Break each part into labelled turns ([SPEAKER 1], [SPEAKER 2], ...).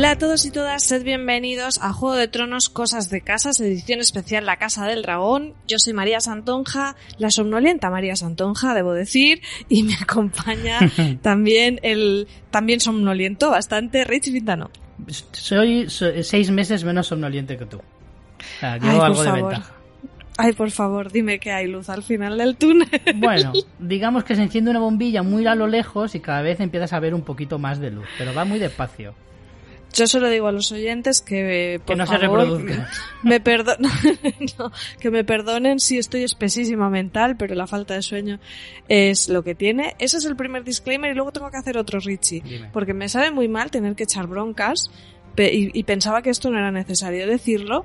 [SPEAKER 1] Hola a todos y todas, sed bienvenidos a Juego de Tronos Cosas de Casas, edición especial La Casa del Dragón. Yo soy María Santonja, la somnolienta María Santonja, debo decir, y me acompaña también el también somnoliento bastante Rich Vintano.
[SPEAKER 2] Soy, soy seis meses menos somnoliente que tú. O sea, llevo
[SPEAKER 1] Ay, por
[SPEAKER 2] algo de
[SPEAKER 1] favor.
[SPEAKER 2] ventaja.
[SPEAKER 1] Ay, por favor, dime que hay luz al final del túnel.
[SPEAKER 2] Bueno, digamos que se enciende una bombilla muy a lo lejos y cada vez empiezas a ver un poquito más de luz, pero va muy despacio.
[SPEAKER 1] Yo solo digo a los oyentes que, eh, por
[SPEAKER 2] Que no se
[SPEAKER 1] favor,
[SPEAKER 2] reproduzcan.
[SPEAKER 1] Me perdo- no, que me perdonen si estoy espesísima mental, pero la falta de sueño es lo que tiene. Ese es el primer disclaimer y luego tengo que hacer otro, Richie.
[SPEAKER 2] Dime.
[SPEAKER 1] Porque me sabe muy mal tener que echar broncas y pensaba que esto no era necesario decirlo.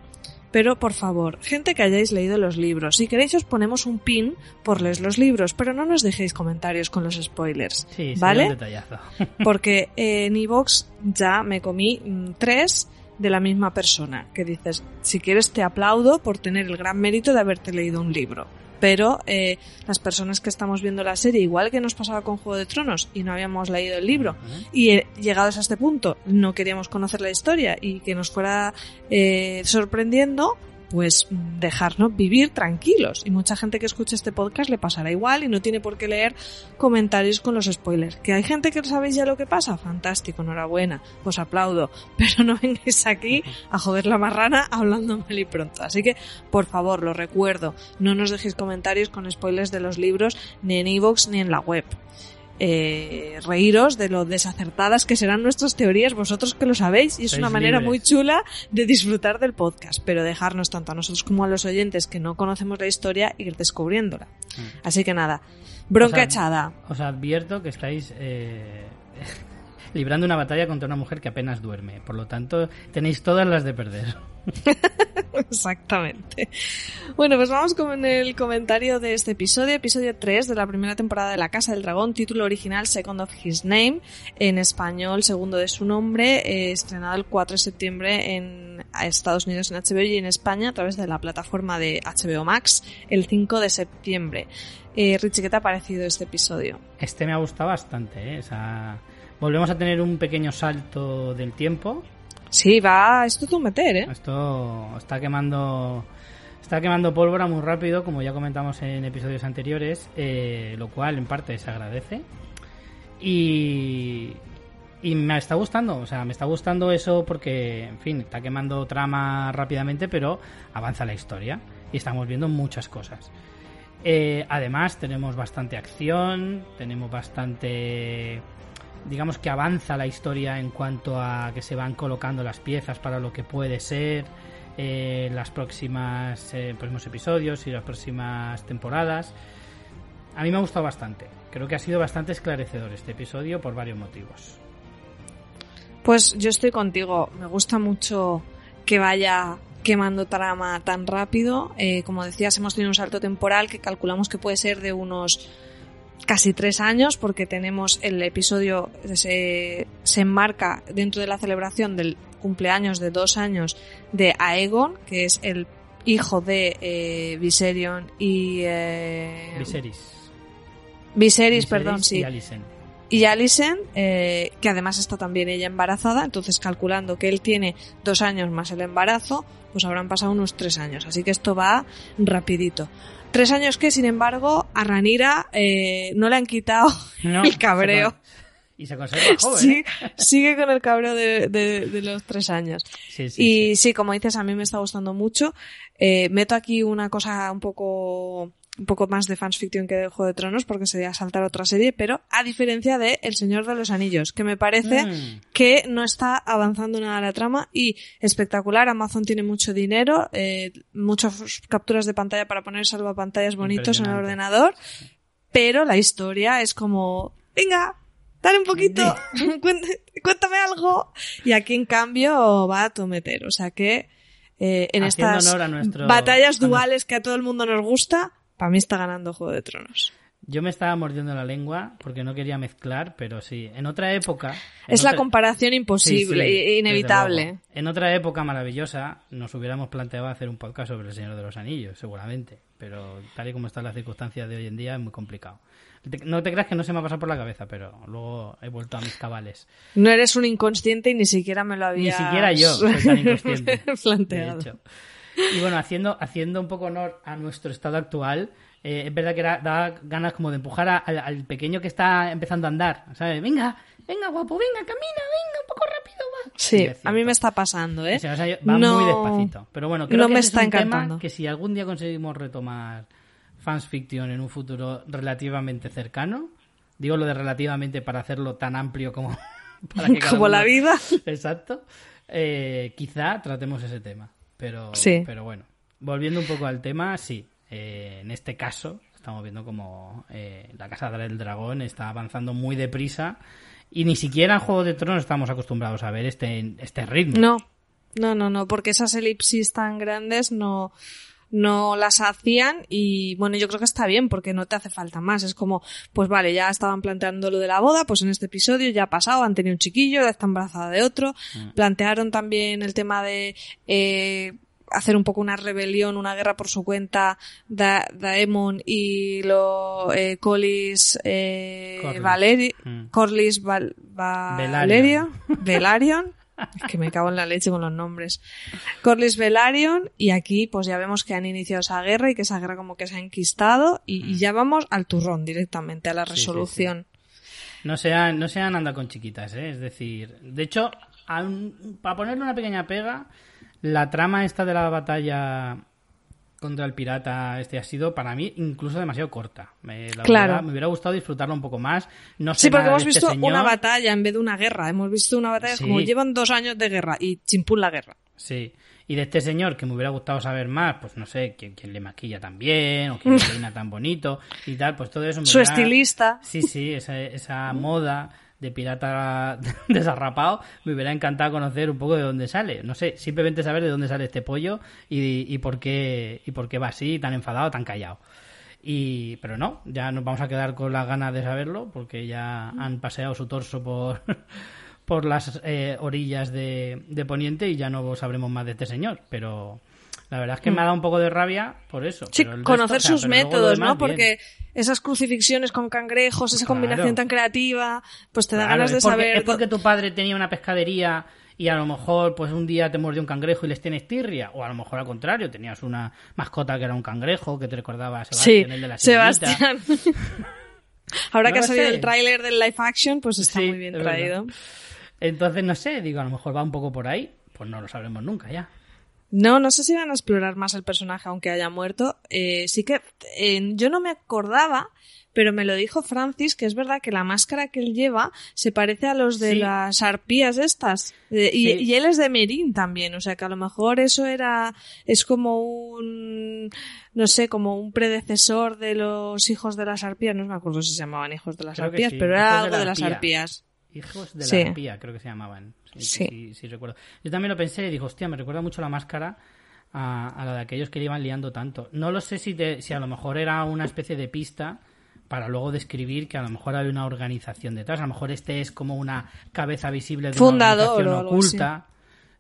[SPEAKER 1] Pero por favor, gente que hayáis leído los libros, si queréis os ponemos un pin por leer los libros, pero no nos dejéis comentarios con los spoilers.
[SPEAKER 2] Sí, sí,
[SPEAKER 1] ¿Vale?
[SPEAKER 2] un detallazo.
[SPEAKER 1] Porque eh, en iVoox ya me comí mm, tres de la misma persona, que dices, si quieres te aplaudo por tener el gran mérito de haberte leído un libro. Pero eh, las personas que estamos viendo la serie, igual que nos pasaba con Juego de Tronos y no habíamos leído el libro, y eh, llegados a este punto no queríamos conocer la historia y que nos fuera eh, sorprendiendo, pues dejarnos vivir tranquilos. Y mucha gente que escuche este podcast le pasará igual y no tiene por qué leer comentarios con los spoilers. Que hay gente que sabéis ya lo que pasa, fantástico, enhorabuena, os aplaudo, pero no vengáis aquí a joder la marrana hablando mal y pronto. Así que, por favor, lo recuerdo, no nos dejéis comentarios con spoilers de los libros ni en iVoox ni en la web eh, reíros de lo desacertadas que serán nuestras teorías, vosotros que lo sabéis, y es una manera
[SPEAKER 2] libres.
[SPEAKER 1] muy chula de disfrutar del podcast, pero dejarnos tanto a nosotros como a los oyentes que no conocemos la historia ir descubriéndola. Así que nada, bronca
[SPEAKER 2] O sea,
[SPEAKER 1] echada.
[SPEAKER 2] Os advierto que estáis eh, librando una batalla contra una mujer que apenas duerme. Por lo tanto, tenéis todas las de perder.
[SPEAKER 1] Exactamente. Bueno, pues vamos con el comentario de este episodio, episodio 3 de la primera temporada de La Casa del Dragón, título original Second of His Name, en español segundo de su nombre, eh, estrenado el 4 de septiembre en Estados Unidos en HBO y en España a través de la plataforma de HBO Max el 5 de septiembre. Eh, Richie, ¿qué te ha parecido este episodio?
[SPEAKER 2] Este me ha gustado bastante. ¿eh? O sea, volvemos a tener un pequeño salto del tiempo.
[SPEAKER 1] Sí, va, esto tú meter, ¿eh?
[SPEAKER 2] Esto está quemando está quemando pólvora muy rápido, como ya comentamos en episodios anteriores, eh, lo cual en parte se agradece. Y, y me está gustando, o sea, me está gustando eso porque, en fin, está quemando trama rápidamente, pero avanza la historia y estamos viendo muchas cosas. Eh, además, tenemos bastante acción, tenemos bastante digamos que avanza la historia en cuanto a que se van colocando las piezas para lo que puede ser eh, las próximas eh, próximos episodios y las próximas temporadas. A mí me ha gustado bastante. Creo que ha sido bastante esclarecedor este episodio por varios motivos.
[SPEAKER 1] Pues yo estoy contigo. Me gusta mucho que vaya quemando trama tan rápido. Eh, como decías, hemos tenido un salto temporal que calculamos que puede ser de unos casi tres años, porque tenemos el episodio se, se enmarca dentro de la celebración del cumpleaños de dos años de Aegon, que es el hijo de eh, Viserion y eh,
[SPEAKER 2] Viserys.
[SPEAKER 1] Viserys,
[SPEAKER 2] Viserys
[SPEAKER 1] perdón, sí
[SPEAKER 2] Alicent.
[SPEAKER 1] Y Alicent, eh, que además está también ella embarazada, entonces calculando que él tiene dos años más el embarazo, pues habrán pasado unos tres años. Así que esto va rapidito. Tres años que, sin embargo, a Ranira eh, no le han quitado
[SPEAKER 2] No,
[SPEAKER 1] el cabreo.
[SPEAKER 2] Y se conserva joven.
[SPEAKER 1] Sí,
[SPEAKER 2] ¿eh?
[SPEAKER 1] sigue con el cabreo de, de- de los tres años.
[SPEAKER 2] Sí, sí,
[SPEAKER 1] Y
[SPEAKER 2] sí.
[SPEAKER 1] sí, como dices, a mí me está gustando mucho. Eh, meto aquí una cosa un poco un poco más de fans fiction que de Juego de Tronos porque sería saltar otra serie, pero a diferencia de El Señor de los Anillos, que me parece
[SPEAKER 2] Mm.
[SPEAKER 1] que no está avanzando nada la trama y espectacular. Amazon tiene mucho dinero, eh, muchas capturas de pantalla para poner salvapantallas bonitos en el ordenador, pero la historia es como, venga, dale un poquito, cuént- cuéntame algo. Y aquí en cambio va a tometer, o sea que eh, en
[SPEAKER 2] Haciendo
[SPEAKER 1] estas
[SPEAKER 2] nuestro-
[SPEAKER 1] batallas duales que a todo el mundo nos gusta, para mí está ganando Juego de Tronos.
[SPEAKER 2] Yo me estaba mordiendo la lengua porque no quería mezclar, pero sí. En otra época. en
[SPEAKER 1] Es la
[SPEAKER 2] otra-
[SPEAKER 1] comparación
[SPEAKER 2] Sí,
[SPEAKER 1] imposible,
[SPEAKER 2] sí,
[SPEAKER 1] inevitable.
[SPEAKER 2] En otra época maravillosa nos hubiéramos planteado hacer un podcast sobre el Señor de los Anillos, seguramente. Pero tal y como están las circunstancias de hoy en día es muy complicado. No te creas que no se me ha pasado por la cabeza, pero luego he vuelto a mis cabales.
[SPEAKER 1] No eres un inconsciente y ni siquiera me lo
[SPEAKER 2] Ni
[SPEAKER 1] había
[SPEAKER 2] siquiera yo soy tan inconsciente.
[SPEAKER 1] planteado.
[SPEAKER 2] De hecho. Y bueno, haciendo, haciendo un poco honor a nuestro estado actual, eh, es verdad que daba ganas como de empujar a- al, al pequeño que está empezando a andar. ¿Sabes? Venga, venga, guapo, venga, camina, venga, un poco rápido, va.
[SPEAKER 1] Sí, a mí me está pasando, ¿eh?
[SPEAKER 2] Va
[SPEAKER 1] No-
[SPEAKER 2] muy despacito. Pero bueno, creo
[SPEAKER 1] no
[SPEAKER 2] que
[SPEAKER 1] me está
[SPEAKER 2] es un tema
[SPEAKER 1] encantando.
[SPEAKER 2] que si algún día conseguimos retomar fans fiction en un futuro relativamente cercano, digo lo de relativamente para hacerlo tan amplio como para que cada
[SPEAKER 1] Como la vida.
[SPEAKER 2] Exacto. Eh, quizá tratemos ese tema. Pero,
[SPEAKER 1] Sí.
[SPEAKER 2] pero bueno, volviendo un poco al tema, sí. eh, en este caso, estamos viendo como eh, la Casa del Dragón está avanzando muy deprisa y ni siquiera en Juego de Tronos estamos acostumbrados a ver este, este ritmo.
[SPEAKER 1] No, no, no, no, porque esas elipsis tan grandes no, no las hacían y bueno, yo creo que está bien porque no te hace falta más. Es como, pues vale, ya estaban planteando lo de la boda, pues en este episodio ya ha pasado, han tenido un chiquillo, ya está embarazada de otro. Plantearon también el tema de eh, hacer un poco una rebelión, una guerra por su cuenta, Da- Daemon y lo eh, Collis eh,
[SPEAKER 2] Corlys.
[SPEAKER 1] Valeri-
[SPEAKER 2] Mm.
[SPEAKER 1] Corlys Val-.
[SPEAKER 2] Velaryon.
[SPEAKER 1] Es que me cago en la leche con los nombres. Corlys Velaryon y aquí pues ya vemos que han iniciado esa guerra y que esa guerra como que se ha enquistado y, y ya vamos al turrón directamente, a la
[SPEAKER 2] sí,
[SPEAKER 1] resolución.
[SPEAKER 2] No sean, no sean anda con chiquitas, ¿eh? Es decir, de hecho, para ponerle una pequeña pega, la trama esta de la batalla contra el pirata este ha sido para mí incluso demasiado corta. Me, la
[SPEAKER 1] Claro.
[SPEAKER 2] verdad, me hubiera gustado disfrutarlo un poco más. No sé
[SPEAKER 1] Sí, porque hemos
[SPEAKER 2] este
[SPEAKER 1] visto una batalla en vez de una guerra. Hemos visto una batalla
[SPEAKER 2] Sí.
[SPEAKER 1] como llevan dos años de guerra y chimpún la guerra.
[SPEAKER 2] Sí. Y de este señor que me hubiera gustado saber más, pues no sé, quién, quién le maquilla tan bien o quién le peina tan bonito y tal, pues todo eso me
[SPEAKER 1] Su
[SPEAKER 2] hubiera-
[SPEAKER 1] estilista.
[SPEAKER 2] Sí, sí, esa, esa moda de pirata desarrapado, me hubiera encantado conocer un poco de dónde sale. No sé, simplemente saber de dónde sale este pollo y, y por qué y por qué va así, tan enfadado, tan callado. Y, pero no, ya nos vamos a quedar con las ganas de saberlo porque ya han paseado su torso por, por las eh, orillas de, de Poniente y ya no sabremos más de este señor. Pero la verdad es que me ha dado un poco de rabia por eso.
[SPEAKER 1] Sí,
[SPEAKER 2] pero resto,
[SPEAKER 1] conocer
[SPEAKER 2] o sea,
[SPEAKER 1] sus métodos,
[SPEAKER 2] demás,
[SPEAKER 1] ¿no?
[SPEAKER 2] bien.
[SPEAKER 1] Porque esas crucifixiones con cangrejos, esa
[SPEAKER 2] Claro.
[SPEAKER 1] combinación tan creativa, pues te da
[SPEAKER 2] Claro,
[SPEAKER 1] ganas de
[SPEAKER 2] porque,
[SPEAKER 1] saber.
[SPEAKER 2] Es porque tu padre tenía una pescadería y a lo mejor pues un día te mordió un cangrejo y les tienes tirria. O a lo mejor al contrario, tenías una mascota que era un cangrejo que te recordaba a
[SPEAKER 1] Sí,
[SPEAKER 2] Sebastián, el de la sirenita.
[SPEAKER 1] Sebastián. Ahora
[SPEAKER 2] No
[SPEAKER 1] que ha salido
[SPEAKER 2] sé.
[SPEAKER 1] el tráiler del live action, pues está
[SPEAKER 2] Sí,
[SPEAKER 1] muy bien
[SPEAKER 2] verdad.
[SPEAKER 1] traído.
[SPEAKER 2] Entonces, no sé, digo, a lo mejor va un poco por ahí. Pues no lo sabremos nunca ya.
[SPEAKER 1] No, no sé si van a explorar más el personaje aunque haya muerto. Eh, sí que eh, yo no me acordaba, pero me lo dijo Francis, que es verdad que la máscara que él lleva se parece a los de
[SPEAKER 2] Sí.
[SPEAKER 1] las arpías estas. Eh, y,
[SPEAKER 2] Sí.
[SPEAKER 1] y él es de Merín también, o sea que a lo mejor eso era, es como un, no sé, como un predecesor de los hijos de las arpías. No me acuerdo si se llamaban hijos de las
[SPEAKER 2] Creo
[SPEAKER 1] arpías,
[SPEAKER 2] sí,
[SPEAKER 1] pero
[SPEAKER 2] hijos
[SPEAKER 1] era
[SPEAKER 2] de
[SPEAKER 1] algo
[SPEAKER 2] la
[SPEAKER 1] de las
[SPEAKER 2] arpía.
[SPEAKER 1] arpías.
[SPEAKER 2] Hijos de la arpía, creo que se llamaban. Sí, sí,
[SPEAKER 1] sí
[SPEAKER 2] recuerdo. Yo también lo pensé y digo, hostia, me recuerda mucho la máscara a, a la de aquellos que le iban liando tanto. No lo sé si, te- si a lo mejor era una especie de pista para luego describir que a lo mejor hay una organización detrás. A lo mejor este es como una cabeza visible de
[SPEAKER 1] Fundador
[SPEAKER 2] una organización oculta.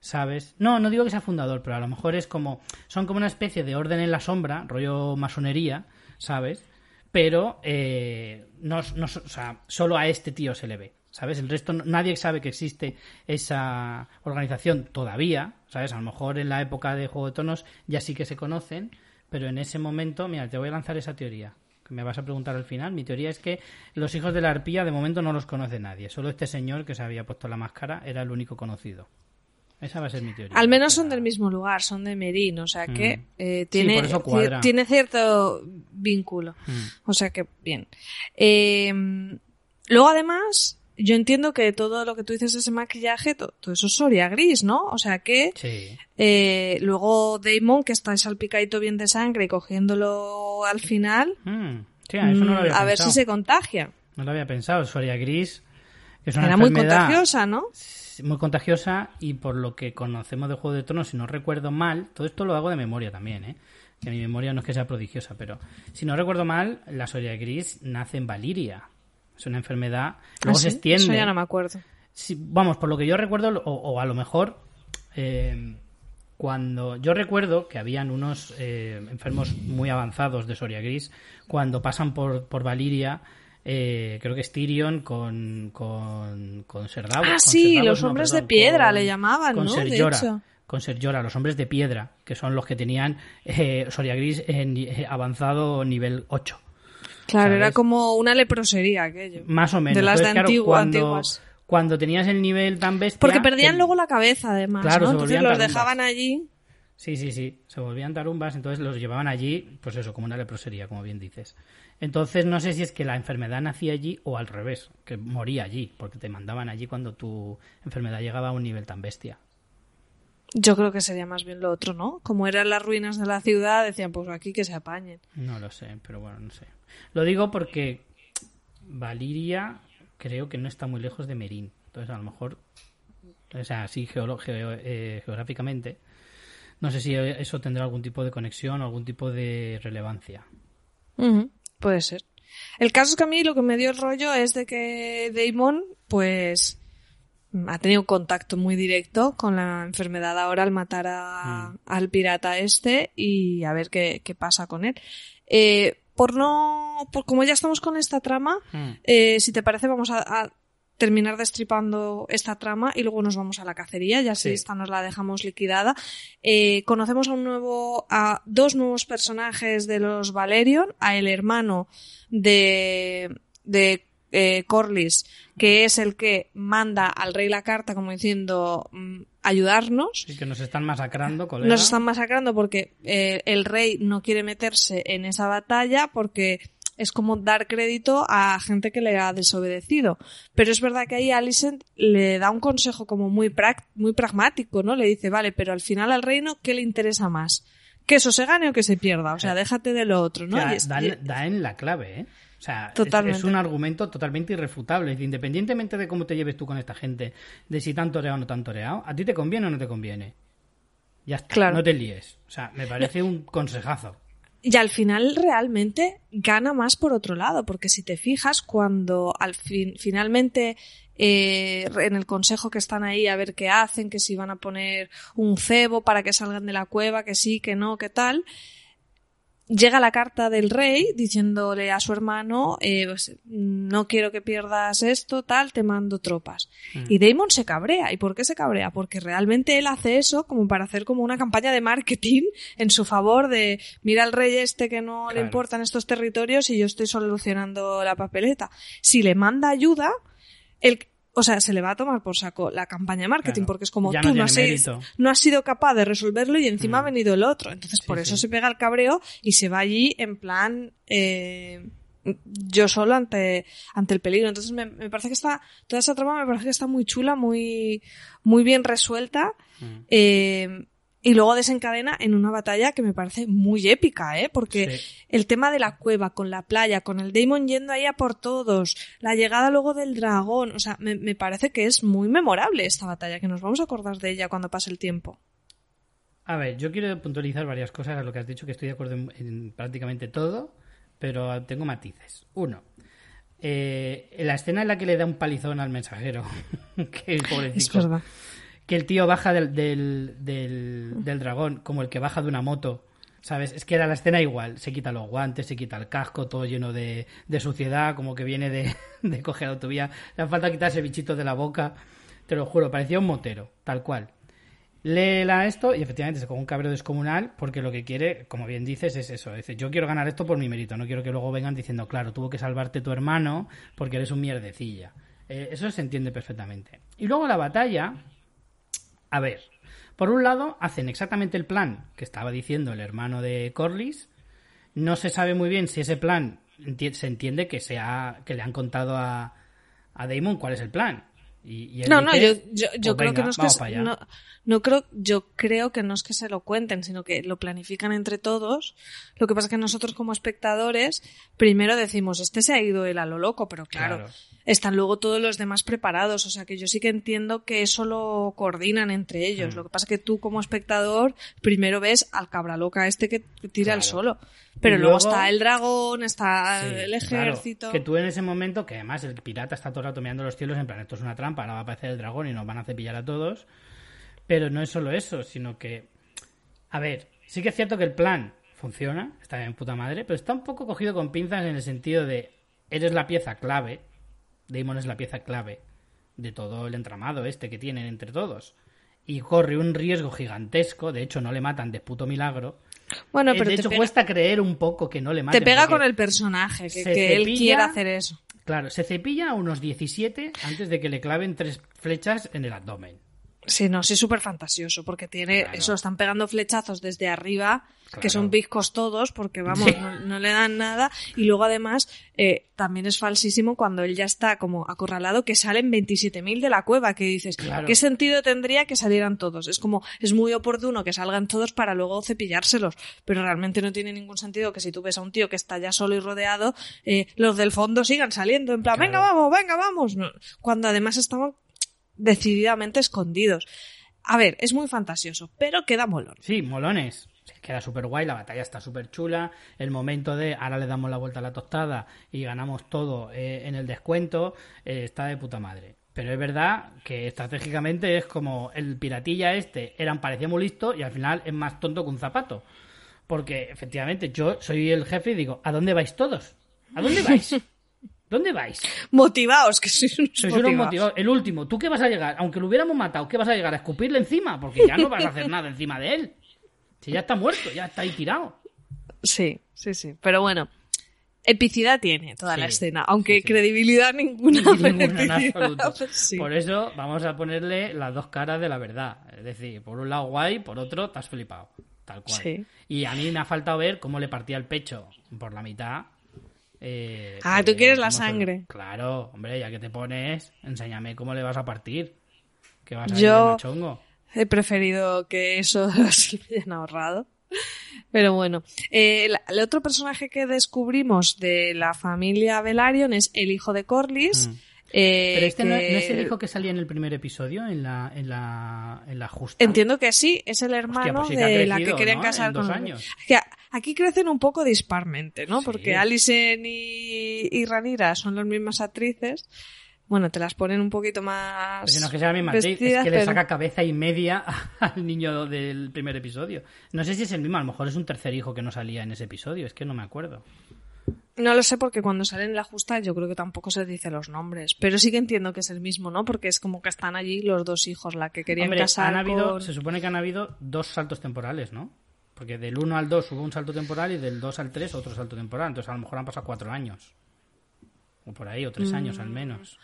[SPEAKER 2] ¿Sabes? No, no digo que sea fundador, pero a lo mejor es como. Son como una especie de orden en la sombra, rollo masonería, ¿sabes? Pero eh, no, no- o sea, solo a este tío se le ve, ¿sabes? El resto, nadie sabe que existe esa organización todavía, ¿sabes? A lo mejor en la época de Juego de Tonos ya sí que se conocen, pero en ese momento, mira, te voy a lanzar esa teoría que me vas a preguntar al final. Mi teoría es que los hijos de la arpía de momento no los conoce nadie. Solo este señor que se había puesto la máscara era el único conocido. Esa va a ser mi teoría.
[SPEAKER 1] Al menos son del mismo lugar, son de Merín, o sea que
[SPEAKER 2] Mm.
[SPEAKER 1] eh, tiene,
[SPEAKER 2] cuadra.
[SPEAKER 1] ci- tiene cierto vínculo.
[SPEAKER 2] Mm.
[SPEAKER 1] O sea que, bien. Eh, luego, además, yo entiendo que todo lo que tú dices, ese maquillaje, to- todo, eso es Soria Gris, ¿no? O sea que
[SPEAKER 2] Sí.
[SPEAKER 1] eh, luego Damon, que está salpicadito bien de sangre y cogiéndolo al final,
[SPEAKER 2] Mm. Sí, eso no lo había
[SPEAKER 1] mm, a ver si se contagia.
[SPEAKER 2] No lo había pensado. Soria Gris es una
[SPEAKER 1] Era muy contagiosa, ¿no?
[SPEAKER 2] muy contagiosa y por lo que conocemos de Juego de Tronos, si no recuerdo mal, todo esto lo hago de memoria también, ¿eh? que mi memoria no es que sea prodigiosa, pero si no recuerdo mal, la Soria Gris nace en Valiria. Es una enfermedad, luego
[SPEAKER 1] ¿Ah,
[SPEAKER 2] se
[SPEAKER 1] sí?
[SPEAKER 2] extiende.
[SPEAKER 1] Eso ya no me acuerdo.
[SPEAKER 2] Sí, vamos, por lo que yo recuerdo, o, o a lo mejor, eh, cuando yo recuerdo que habían unos eh, enfermos muy avanzados de Soria Gris, cuando pasan por, por Valiria, eh, creo que es Tyrion con, con, con
[SPEAKER 1] Ah,
[SPEAKER 2] con
[SPEAKER 1] sí, los
[SPEAKER 2] no,
[SPEAKER 1] hombres
[SPEAKER 2] perdón,
[SPEAKER 1] de piedra
[SPEAKER 2] con-
[SPEAKER 1] le llamaban,
[SPEAKER 2] con
[SPEAKER 1] ¿no?
[SPEAKER 2] Ser
[SPEAKER 1] De
[SPEAKER 2] Jorah,
[SPEAKER 1] hecho.
[SPEAKER 2] con Ser los hombres de piedra, que son los que tenían eh, Soria Gris en eh, avanzado nivel 8.
[SPEAKER 1] Claro,
[SPEAKER 2] ¿sabes?
[SPEAKER 1] era como una leprosería aquello.
[SPEAKER 2] Más o menos.
[SPEAKER 1] De las
[SPEAKER 2] Entonces,
[SPEAKER 1] de
[SPEAKER 2] claro,
[SPEAKER 1] antigua-
[SPEAKER 2] cuando,
[SPEAKER 1] antiguas.
[SPEAKER 2] cuando tenías el nivel tan bestia...
[SPEAKER 1] Porque perdían
[SPEAKER 2] que-
[SPEAKER 1] luego la cabeza, además,
[SPEAKER 2] Claro,
[SPEAKER 1] ¿no?
[SPEAKER 2] se
[SPEAKER 1] Entonces
[SPEAKER 2] volvían
[SPEAKER 1] los
[SPEAKER 2] tarumbas.
[SPEAKER 1] dejaban allí.
[SPEAKER 2] Sí, sí, sí. Se volvían tarumbas, entonces los llevaban allí, pues eso, como una leprosería, como bien dices. Entonces no sé si es que la enfermedad nacía allí o al revés, que moría allí, porque te mandaban allí cuando tu enfermedad llegaba a un nivel tan bestia.
[SPEAKER 1] Yo creo que sería más bien lo otro, ¿no? Como eran las ruinas de la ciudad, decían, pues aquí que se apañen.
[SPEAKER 2] No lo sé, pero bueno, no sé. Lo digo porque Valiria creo que no está muy lejos de Merín. Entonces a lo mejor, o sea, así geolo- geo- eh, geográficamente, no sé si eso tendrá algún tipo de conexión o algún tipo de relevancia.
[SPEAKER 1] Puede ser. El caso es que a mí lo que me dio el rollo es de que Damon, pues, ha tenido un contacto muy directo con la enfermedad ahora al matar a-
[SPEAKER 2] Mm.
[SPEAKER 1] al pirata este y a ver qué, qué pasa con él. Eh, por no, por como ya estamos con esta trama,
[SPEAKER 2] Mm.
[SPEAKER 1] eh, si te parece vamos a, a terminar destripando esta trama y luego nos vamos a la cacería, ya si esta nos la dejamos liquidada. Eh, conocemos a un nuevo, a dos nuevos personajes de los Valerion, a el hermano de, de eh, Corlys, que es el que manda al rey la carta como diciendo mm, ayudarnos.
[SPEAKER 2] Sí, que nos están masacrando, colega.
[SPEAKER 1] Nos están masacrando porque eh, el rey no quiere meterse en esa batalla porque es como dar crédito a gente que le ha desobedecido. Pero es verdad que ahí Alicent le da un consejo como muy, muy pragmático, ¿no? Le dice, vale, pero al final al reino, ¿qué le interesa más? ¿Que eso se gane o que se pierda? O sea, déjate de lo otro, ¿no?
[SPEAKER 2] O sea,
[SPEAKER 1] Y es-
[SPEAKER 2] da,
[SPEAKER 1] y-
[SPEAKER 2] da en la clave, ¿eh? O sea, es- un argumento totalmente irrefutable. Independientemente de cómo te lleves tú con esta gente, de si te han toreado o no te han toreado, ¿a ti te conviene o no te conviene? Ya está,
[SPEAKER 1] Claro.
[SPEAKER 2] no te líes. O sea, me parece un consejazo.
[SPEAKER 1] Y al final realmente gana más por otro lado, porque si te fijas, cuando al fin, finalmente eh, en el consejo que están ahí a ver qué hacen, que si van a poner un cebo para que salgan de la cueva, que sí, que no, que tal, llega la carta del rey diciéndole a su hermano, eh, pues, no quiero que pierdas esto, tal, te mando tropas.
[SPEAKER 2] Mm.
[SPEAKER 1] Y Damon se cabrea. ¿Y por qué se cabrea? Porque realmente él hace eso como para hacer como una campaña de marketing en su favor de mira al rey este que no le importan estos territorios y yo estoy solucionando la papeleta. Si le manda ayuda, el, o sea, se le va a tomar por saco la campaña de marketing
[SPEAKER 2] Claro.
[SPEAKER 1] porque es como tú
[SPEAKER 2] no
[SPEAKER 1] has, no has sido capaz de resolverlo y encima
[SPEAKER 2] Mm.
[SPEAKER 1] ha venido el otro. Entonces por eso
[SPEAKER 2] sí.
[SPEAKER 1] se pega el cabreo y se va allí en plan eh, yo solo ante, ante el peligro. Entonces me, me parece que está, toda esa trama me parece que está muy chula, muy, muy bien resuelta.
[SPEAKER 2] Mm.
[SPEAKER 1] eh, y luego desencadena en una batalla que me parece muy épica, ¿eh? Porque
[SPEAKER 2] Sí.
[SPEAKER 1] el tema de la cueva, con la playa, con el Damon yendo ahí a por todos, la llegada luego del dragón, o sea, me, me parece que es muy memorable esta batalla, que nos vamos a acordar de ella cuando pase el tiempo.
[SPEAKER 2] A ver, yo quiero puntualizar varias cosas a lo que has dicho, que estoy de acuerdo en, en prácticamente todo, pero tengo matices. Uno, eh, la escena en la que le da un palizón al mensajero, que
[SPEAKER 1] Es
[SPEAKER 2] pobrecito,
[SPEAKER 1] verdad.
[SPEAKER 2] Que el tío baja del, del, del, dragón como el que baja de una moto. ¿Sabes? Es que era la escena igual. Se quita los guantes, se quita el casco, todo lleno de, de suciedad, como que viene de, de coger autovía. Le hace falta quitarse bichito de la boca. Te lo juro, parecía un motero, tal cual. Léela esto y efectivamente se coge un cabreo descomunal porque lo que quiere, como bien dices, es eso. Dice, yo quiero ganar esto por mi mérito, no quiero que luego vengan diciendo, claro, tuvo que salvarte tu hermano porque eres un mierdecilla. Eh, eso se entiende perfectamente. Y luego la batalla, a ver, por un lado hacen exactamente el plan que estaba diciendo el hermano de Corlys. No se sabe muy bien si ese plan se entiende que sea que le han contado a, a Damon cuál es el plan. Y,
[SPEAKER 1] No, no, yo,
[SPEAKER 2] dice,
[SPEAKER 1] yo, yo
[SPEAKER 2] "Pues
[SPEAKER 1] creo que no es que se-
[SPEAKER 2] para allá".
[SPEAKER 1] no, no creo, yo creo que no es que se lo cuenten, sino que lo planifican entre todos. Lo que pasa es que nosotros como espectadores primero decimos, este se ha ido él a lo loco, pero claro,
[SPEAKER 2] Claro.
[SPEAKER 1] Están luego todos los demás preparados. O sea que yo sí que entiendo que eso lo coordinan entre ellos.
[SPEAKER 2] Mm.
[SPEAKER 1] Lo que pasa es que tú como espectador primero ves al cabra loca este que tira el
[SPEAKER 2] Claro.
[SPEAKER 1] solo. Pero luego,
[SPEAKER 2] luego-
[SPEAKER 1] está el dragón, está
[SPEAKER 2] Sí,
[SPEAKER 1] el
[SPEAKER 2] claro,
[SPEAKER 1] ejército.
[SPEAKER 2] que tú en ese momento, que además el pirata está todo el rato mirando los cielos, en plan, esto es una trampa, ahora va a aparecer el dragón y nos van a cepillar a todos. Pero no es solo eso, sino que. A ver, sí que es cierto que el plan funciona, está en puta madre, pero está un poco cogido con pinzas en el sentido de. Eres la pieza clave, Damon es la pieza clave de todo el entramado este que tienen entre todos. Y corre un riesgo gigantesco, de hecho no le matan de puto milagro.
[SPEAKER 1] Bueno,
[SPEAKER 2] Eh,
[SPEAKER 1] pero
[SPEAKER 2] de
[SPEAKER 1] te
[SPEAKER 2] hecho,
[SPEAKER 1] pega,
[SPEAKER 2] cuesta creer un poco que no le
[SPEAKER 1] te
[SPEAKER 2] maten.
[SPEAKER 1] pega
[SPEAKER 2] porque-
[SPEAKER 1] con el personaje, que él
[SPEAKER 2] cepilla-
[SPEAKER 1] quiere hacer eso.
[SPEAKER 2] Claro, se cepilla a unos 17 antes de que le claven tres flechas en el abdomen.
[SPEAKER 1] Sí, no, sí, súper fantasioso, porque tiene
[SPEAKER 2] Claro.
[SPEAKER 1] eso, están pegando flechazos desde arriba,
[SPEAKER 2] Claro.
[SPEAKER 1] que son viscos todos, porque vamos,
[SPEAKER 2] Sí.
[SPEAKER 1] no, no le dan nada, y luego además eh, también es falsísimo cuando él ya está como acorralado, que salen 27.000 de la cueva, que dices,
[SPEAKER 2] Claro.
[SPEAKER 1] ¿qué sentido tendría que salieran todos? Es como, es muy oportuno que salgan todos para luego cepillárselos, pero realmente no tiene ningún sentido que si tú ves a un tío que está ya solo y rodeado, eh, los del fondo sigan saliendo, en plan, venga, vamos, venga, vamos, No, cuando además estaban decididamente escondidos. A ver, es muy fantasioso, pero queda molón.
[SPEAKER 2] Sí, molones. Queda súper guay, la batalla está súper chula. El momento de ahora le damos la vuelta a la tostada y ganamos todo eh, en el descuento eh, está de puta madre. Pero es verdad que estratégicamente es como el piratilla este era, parecía muy listo y al final es más tonto que un zapato. Porque efectivamente yo soy el jefe y digo, ¿a dónde vais todos? ¿A dónde vais? ¿Dónde vais?
[SPEAKER 1] Motivaos, que sois unos
[SPEAKER 2] Sois unos motivados. El último, ¿tú qué vas a llegar? Aunque lo hubiéramos matado, ¿qué vas a llegar? ¿A escupirle encima? Porque ya no vas a hacer nada encima de él. Si ya está muerto, ya está ahí tirado.
[SPEAKER 1] Sí, sí, sí. Pero bueno, epicidad tiene toda la escena, aunque
[SPEAKER 2] sí, sí.
[SPEAKER 1] credibilidad ninguna.
[SPEAKER 2] Ninguna en absoluto. Por eso vamos a ponerle las dos caras de la verdad. Es decir, por un lado guay, por otro te has flipado. Tal cual. Y a mí me ha faltado ver cómo le partía el pecho por la mitad. Eh,
[SPEAKER 1] Ah, tú quieres la sangre.
[SPEAKER 2] Claro, hombre, ya que te pones, enséñame cómo le vas a partir. Que vas a
[SPEAKER 1] Yo-
[SPEAKER 2] de machongo.
[SPEAKER 1] He preferido que eso se lo hayan ahorrado. Pero bueno, eh, el, el otro personaje que descubrimos de la familia Velaryon es el hijo de Corlys.
[SPEAKER 2] Mm.
[SPEAKER 1] Eh,
[SPEAKER 2] Pero este no, no es el hijo que salía en el primer episodio, en la, en la, en la justa.
[SPEAKER 1] Entiendo que sí, es el hermano
[SPEAKER 2] pues sí que ha
[SPEAKER 1] de la que querían
[SPEAKER 2] ¿no?
[SPEAKER 1] casar
[SPEAKER 2] En dos
[SPEAKER 1] con
[SPEAKER 2] años.
[SPEAKER 1] Que aquí crecen un poco disparmente, ¿no?
[SPEAKER 2] Sí.
[SPEAKER 1] Porque Alison y, y Ranira son las mismas actrices. Bueno, te las ponen un poquito más.
[SPEAKER 2] Pues no es que sea la misma actriz, es que le saca cabeza y media al niño del primer episodio. No sé si es el mismo, a lo mejor es un tercer hijo que no salía en ese episodio, es que no me acuerdo.
[SPEAKER 1] No lo sé porque cuando salen en la justa yo creo que tampoco se dice los nombres. Pero sí que entiendo que es el mismo, ¿no? Porque es como que están allí los dos hijos, la que querían
[SPEAKER 2] Hombre,
[SPEAKER 1] casar
[SPEAKER 2] han habido,
[SPEAKER 1] con-
[SPEAKER 2] se supone que han habido dos saltos temporales, ¿no? Porque del 1 al 2 hubo un salto temporal y del 2 al 3 otro salto temporal. Entonces a lo mejor han pasado cuatro años. O por ahí, o tres años
[SPEAKER 1] Mm.
[SPEAKER 2] al menos.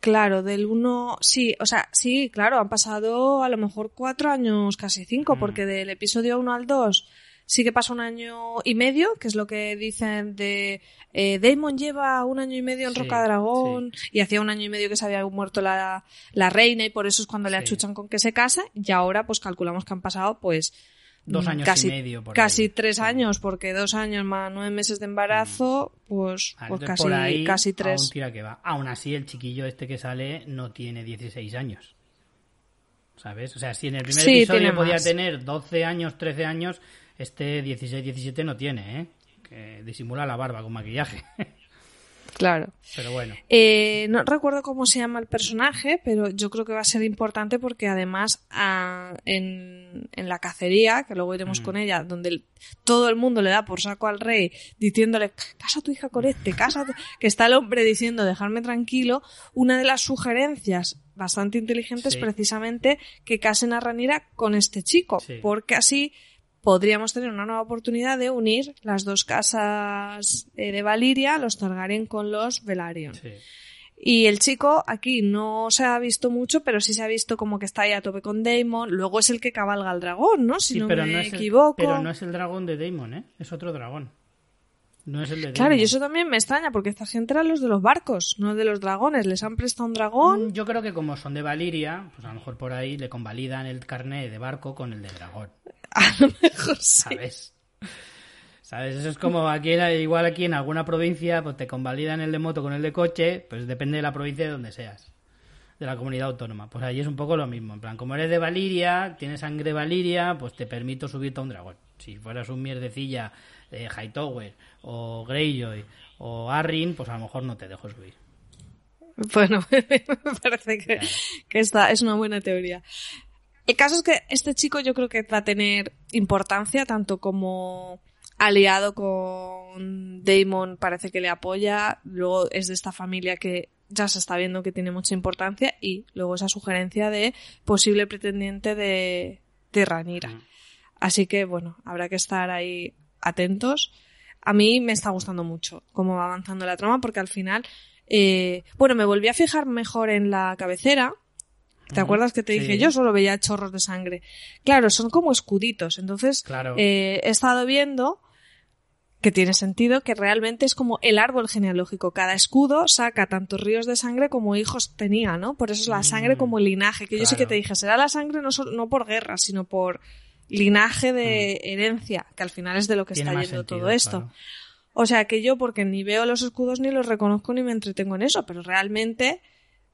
[SPEAKER 1] Claro, del uno, sí, o sea, sí, claro, han pasado a lo mejor cuatro años, casi cinco,
[SPEAKER 2] Mm.
[SPEAKER 1] porque del episodio 1 al 2 sí que pasa un año y medio, que es lo que dicen de eh, Damon lleva un año y medio en
[SPEAKER 2] Sí,
[SPEAKER 1] Roca Dragón y hacía un año y medio que se había muerto la, la reina y por eso es cuando le achuchan con que se casa y ahora pues calculamos que han pasado pues
[SPEAKER 2] Dos
[SPEAKER 1] mm,
[SPEAKER 2] años
[SPEAKER 1] casi,
[SPEAKER 2] y medio. Por
[SPEAKER 1] casi
[SPEAKER 2] ahí.
[SPEAKER 1] tres años, porque dos años más nueve meses de embarazo, pues,
[SPEAKER 2] Vale,
[SPEAKER 1] pues
[SPEAKER 2] entonces,
[SPEAKER 1] casi,
[SPEAKER 2] por ahí,
[SPEAKER 1] casi
[SPEAKER 2] Aún
[SPEAKER 1] tres.
[SPEAKER 2] tira que va. Aún así, el chiquillo este que sale no tiene 16 años. ¿Sabes? O sea, si en el primer
[SPEAKER 1] Sí,
[SPEAKER 2] episodio podía
[SPEAKER 1] más.
[SPEAKER 2] tener 12 años, 13 años, este 16, 17 no tiene, ¿eh? Que disimula la barba con maquillaje.
[SPEAKER 1] Claro.
[SPEAKER 2] Pero bueno.
[SPEAKER 1] Eh, no recuerdo cómo se llama el personaje, pero yo creo que va a ser importante porque además ah, en, en la cacería, que luego iremos
[SPEAKER 2] Mm.
[SPEAKER 1] con ella, donde el- todo el mundo le da por saco al rey diciéndole, casa a tu hija con este, casa, a tu-", que está el hombre diciendo, dejarme tranquilo, una de las sugerencias bastante inteligentes
[SPEAKER 2] Sí.
[SPEAKER 1] precisamente que casen a Ranira con este chico,
[SPEAKER 2] Sí.
[SPEAKER 1] porque así podríamos tener una nueva oportunidad de unir las dos casas eh, de Valiria, los Targaryen con los Velaryon.
[SPEAKER 2] Sí.
[SPEAKER 1] Y el chico aquí no se ha visto mucho, pero sí se ha visto como que está ahí a tope con Daemon. Luego es el que cabalga el dragón, ¿no? Si
[SPEAKER 2] Sí,
[SPEAKER 1] no
[SPEAKER 2] pero
[SPEAKER 1] me
[SPEAKER 2] no es
[SPEAKER 1] equivoco.
[SPEAKER 2] El, pero no es el dragón de Damon, ¿eh? Es otro dragón. No es el de
[SPEAKER 1] Claro,
[SPEAKER 2] Daemon.
[SPEAKER 1] y eso también me extraña, porque esta gente eran los de los barcos, no de los dragones. Les han prestado un dragón.
[SPEAKER 2] Mm, Yo creo que como son de Valiria, pues a lo mejor por ahí le convalidan el carné de barco con el de dragón.
[SPEAKER 1] A lo mejor sí.
[SPEAKER 2] ¿Sabes? ¿Sabes? Eso es como aquí, igual aquí en alguna provincia, pues te convalidan el de moto con el de coche, pues depende de la provincia de donde seas, de la comunidad autónoma. Pues allí es un poco lo mismo. En plan, como eres de Valiria, tienes sangre Valiria, pues te permito subirte a un dragón. Si fueras un mierdecilla de Hightower o Greyjoy o Arryn, pues a lo mejor no te dejo subir.
[SPEAKER 1] Bueno, me parece que, que esta es una buena teoría. El caso es que este chico yo creo que va a tener importancia tanto como aliado con Damon, parece que le apoya, luego es de esta familia que ya se está viendo que tiene mucha importancia y luego esa sugerencia de posible pretendiente de, de Ranira. Mm. Así que bueno, habrá que estar ahí atentos. A mí me está gustando mucho cómo va avanzando la trama porque al final, eh, bueno, me volví a fijar mejor en la cabecera ¿Te acuerdas que te dije? Yo solo veía chorros de sangre. Claro, son como escuditos. Entonces, eh, he estado viendo que tiene sentido que realmente es como el árbol genealógico. Cada escudo saca tantos ríos de sangre como hijos tenía, ¿no? Por eso es la sangre como el linaje. Que yo sí que te dije, será la sangre no, no por guerra, sino por linaje de mm. herencia, que al final es de lo que está yendo todo esto. O sea que yo, porque ni veo los escudos ni los reconozco ni me entretengo en eso, pero realmente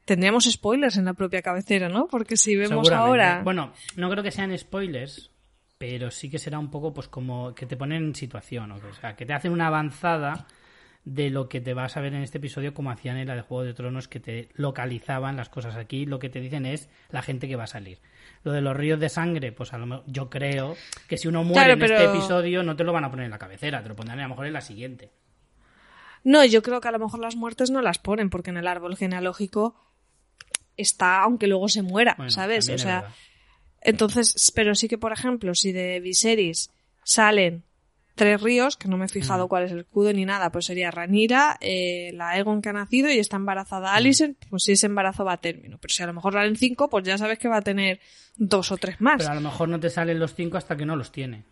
[SPEAKER 1] tendríamos spoilers en la propia cabecera, ¿no? Porque si vemos ahora.
[SPEAKER 2] Bueno, no creo que sean spoilers, pero sí que será un poco pues como que te ponen en situación, o sea, que te hacen una avanzada de lo que te vas a ver en este episodio como hacían en la de Juego de Tronos que te localizaban las cosas aquí lo que te dicen es la gente que va a salir lo de los ríos de sangre pues a lo mejor yo creo que si uno muere en este episodio no te lo van a poner en la cabecera te lo pondrán a lo mejor en la siguiente
[SPEAKER 1] no yo creo que a lo mejor las muertes no las ponen porque en el árbol genealógico está aunque luego se muera, ¿sabes? O sea, entonces, pero sí que, por ejemplo, si de Viserys salen tres ríos, que no me he fijado mm. cuál es el escudo ni nada, pues sería Ranira, eh, la Egon que ha nacido y está embarazada mm. Alicent, pues si ese embarazo va a término. Pero si a lo mejor salen cinco, pues ya sabes que va a tener dos o tres más.
[SPEAKER 2] Pero a lo mejor no te salen los cinco hasta que no los tiene.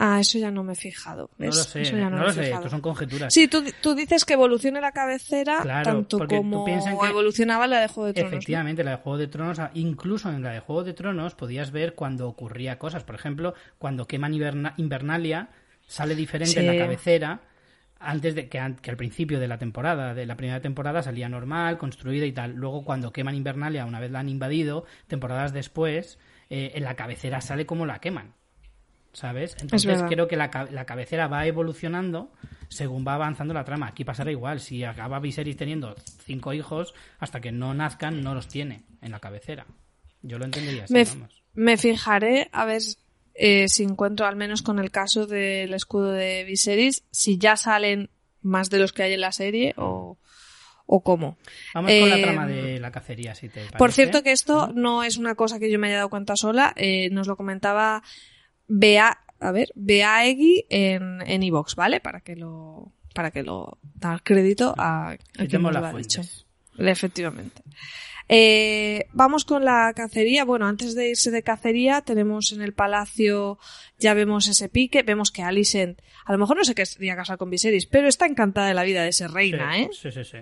[SPEAKER 1] Ah, eso ya no me he fijado.
[SPEAKER 2] No lo sé, no, lo sé, esto son conjeturas.
[SPEAKER 1] Sí, tú, tú dices que evolucione la cabecera tanto como evolucionaba la de Juego de Tronos.
[SPEAKER 2] Efectivamente, la de Juego de Tronos, incluso en la de Juego de Tronos podías ver cuando ocurría cosas. Por ejemplo, cuando queman Invernalia, sale diferente en la cabecera antes de que, que, al principio de la temporada, de la primera temporada, salía normal, construida y tal. Luego, cuando queman Invernalia, una vez la han invadido, temporadas después, eh, en la cabecera sale como la queman. ¿Sabes? Entonces creo que la, cabecera va evolucionando según va avanzando la trama. Aquí pasará igual. Si acaba Viserys teniendo cinco hijos, hasta que no nazcan, no los tiene en la cabecera. Yo lo entendería así,
[SPEAKER 1] me, me fijaré a ver eh, si encuentro al menos con el caso del escudo de Viserys, si ya salen más de los que hay en la serie o, o cómo.
[SPEAKER 2] Vamos con la trama eh, de la cacería, si te parece.
[SPEAKER 1] Por cierto que esto no es una cosa que yo me haya dado cuenta sola, eh, nos lo comentaba Bea, a ver, en en iVox, ¿vale? Para que lo para que lo dar crédito a, a quien nos lo ha dicho. Efectivamente. Eh, vamos con la cacería. Bueno, antes de irse de cacería, tenemos en el palacio, ya vemos ese pique, vemos que Alicent, a lo mejor no sé qué sería casar con Viserys, pero está encantada de la vida de ser reina, ¿eh?
[SPEAKER 2] Sí, sí, sí.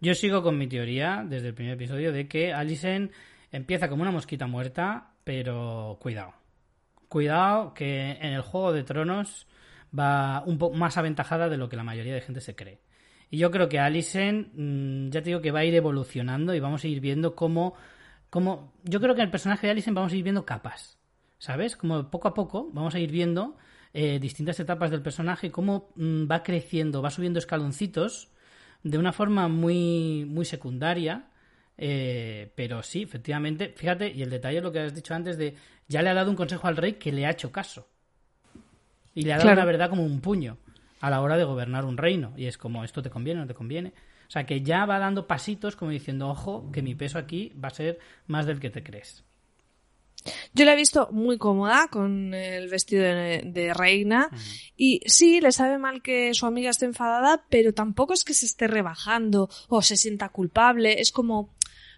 [SPEAKER 2] Yo sigo con mi teoría desde el primer episodio de que Alicent empieza como una mosquita muerta, pero cuidado cuidado que en el Juego de Tronos va un poco más aventajada de lo que la mayoría de gente se cree. Y yo creo que Alicent, mm, ya te digo que va a ir evolucionando y vamos a ir viendo cómo, cómo... Yo creo que el personaje de Alicent vamos a ir viendo capas, ¿sabes? Como poco a poco vamos a ir viendo eh, distintas etapas del personaje, cómo mm, va creciendo, va subiendo escaloncitos de una forma muy, muy secundaria eh, pero sí, efectivamente, fíjate, y el detalle es lo que has dicho antes de, ya le ha dado un consejo al rey que le ha hecho caso. Y le ha dado la verdad como un puño a la hora de gobernar un reino. Y es como, esto te conviene, no te conviene. O sea, que ya va dando pasitos como diciendo, ojo, que mi peso aquí va a ser más del que te crees.
[SPEAKER 1] Yo la he visto muy cómoda con el vestido de, reina y sí, le sabe mal que su amiga esté enfadada, pero tampoco es que se esté rebajando o se sienta culpable, es como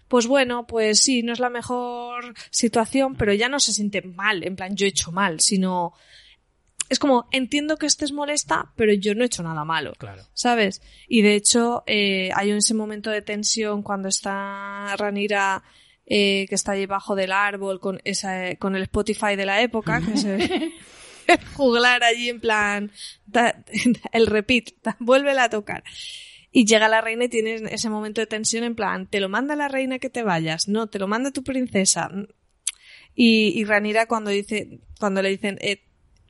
[SPEAKER 1] pues bueno, pues sí, no es la mejor situación, pero ya no se siente mal, en plan yo he hecho mal, sino es como entiendo que estés molesta, pero yo no he hecho nada malo,
[SPEAKER 2] claro.
[SPEAKER 1] ¿sabes? Y de hecho eh, hay ese momento de tensión cuando está Ranira eh, que está debajo del árbol con esa con el Spotify de la época que se juglar allí en plan, el repeat, vuélvela a tocar. Y llega la reina y tienes ese momento de tensión en plan, te lo manda la reina que te vayas, no, te lo manda tu princesa. Y, y Ranira cuando dice, cuando le dicen, eh,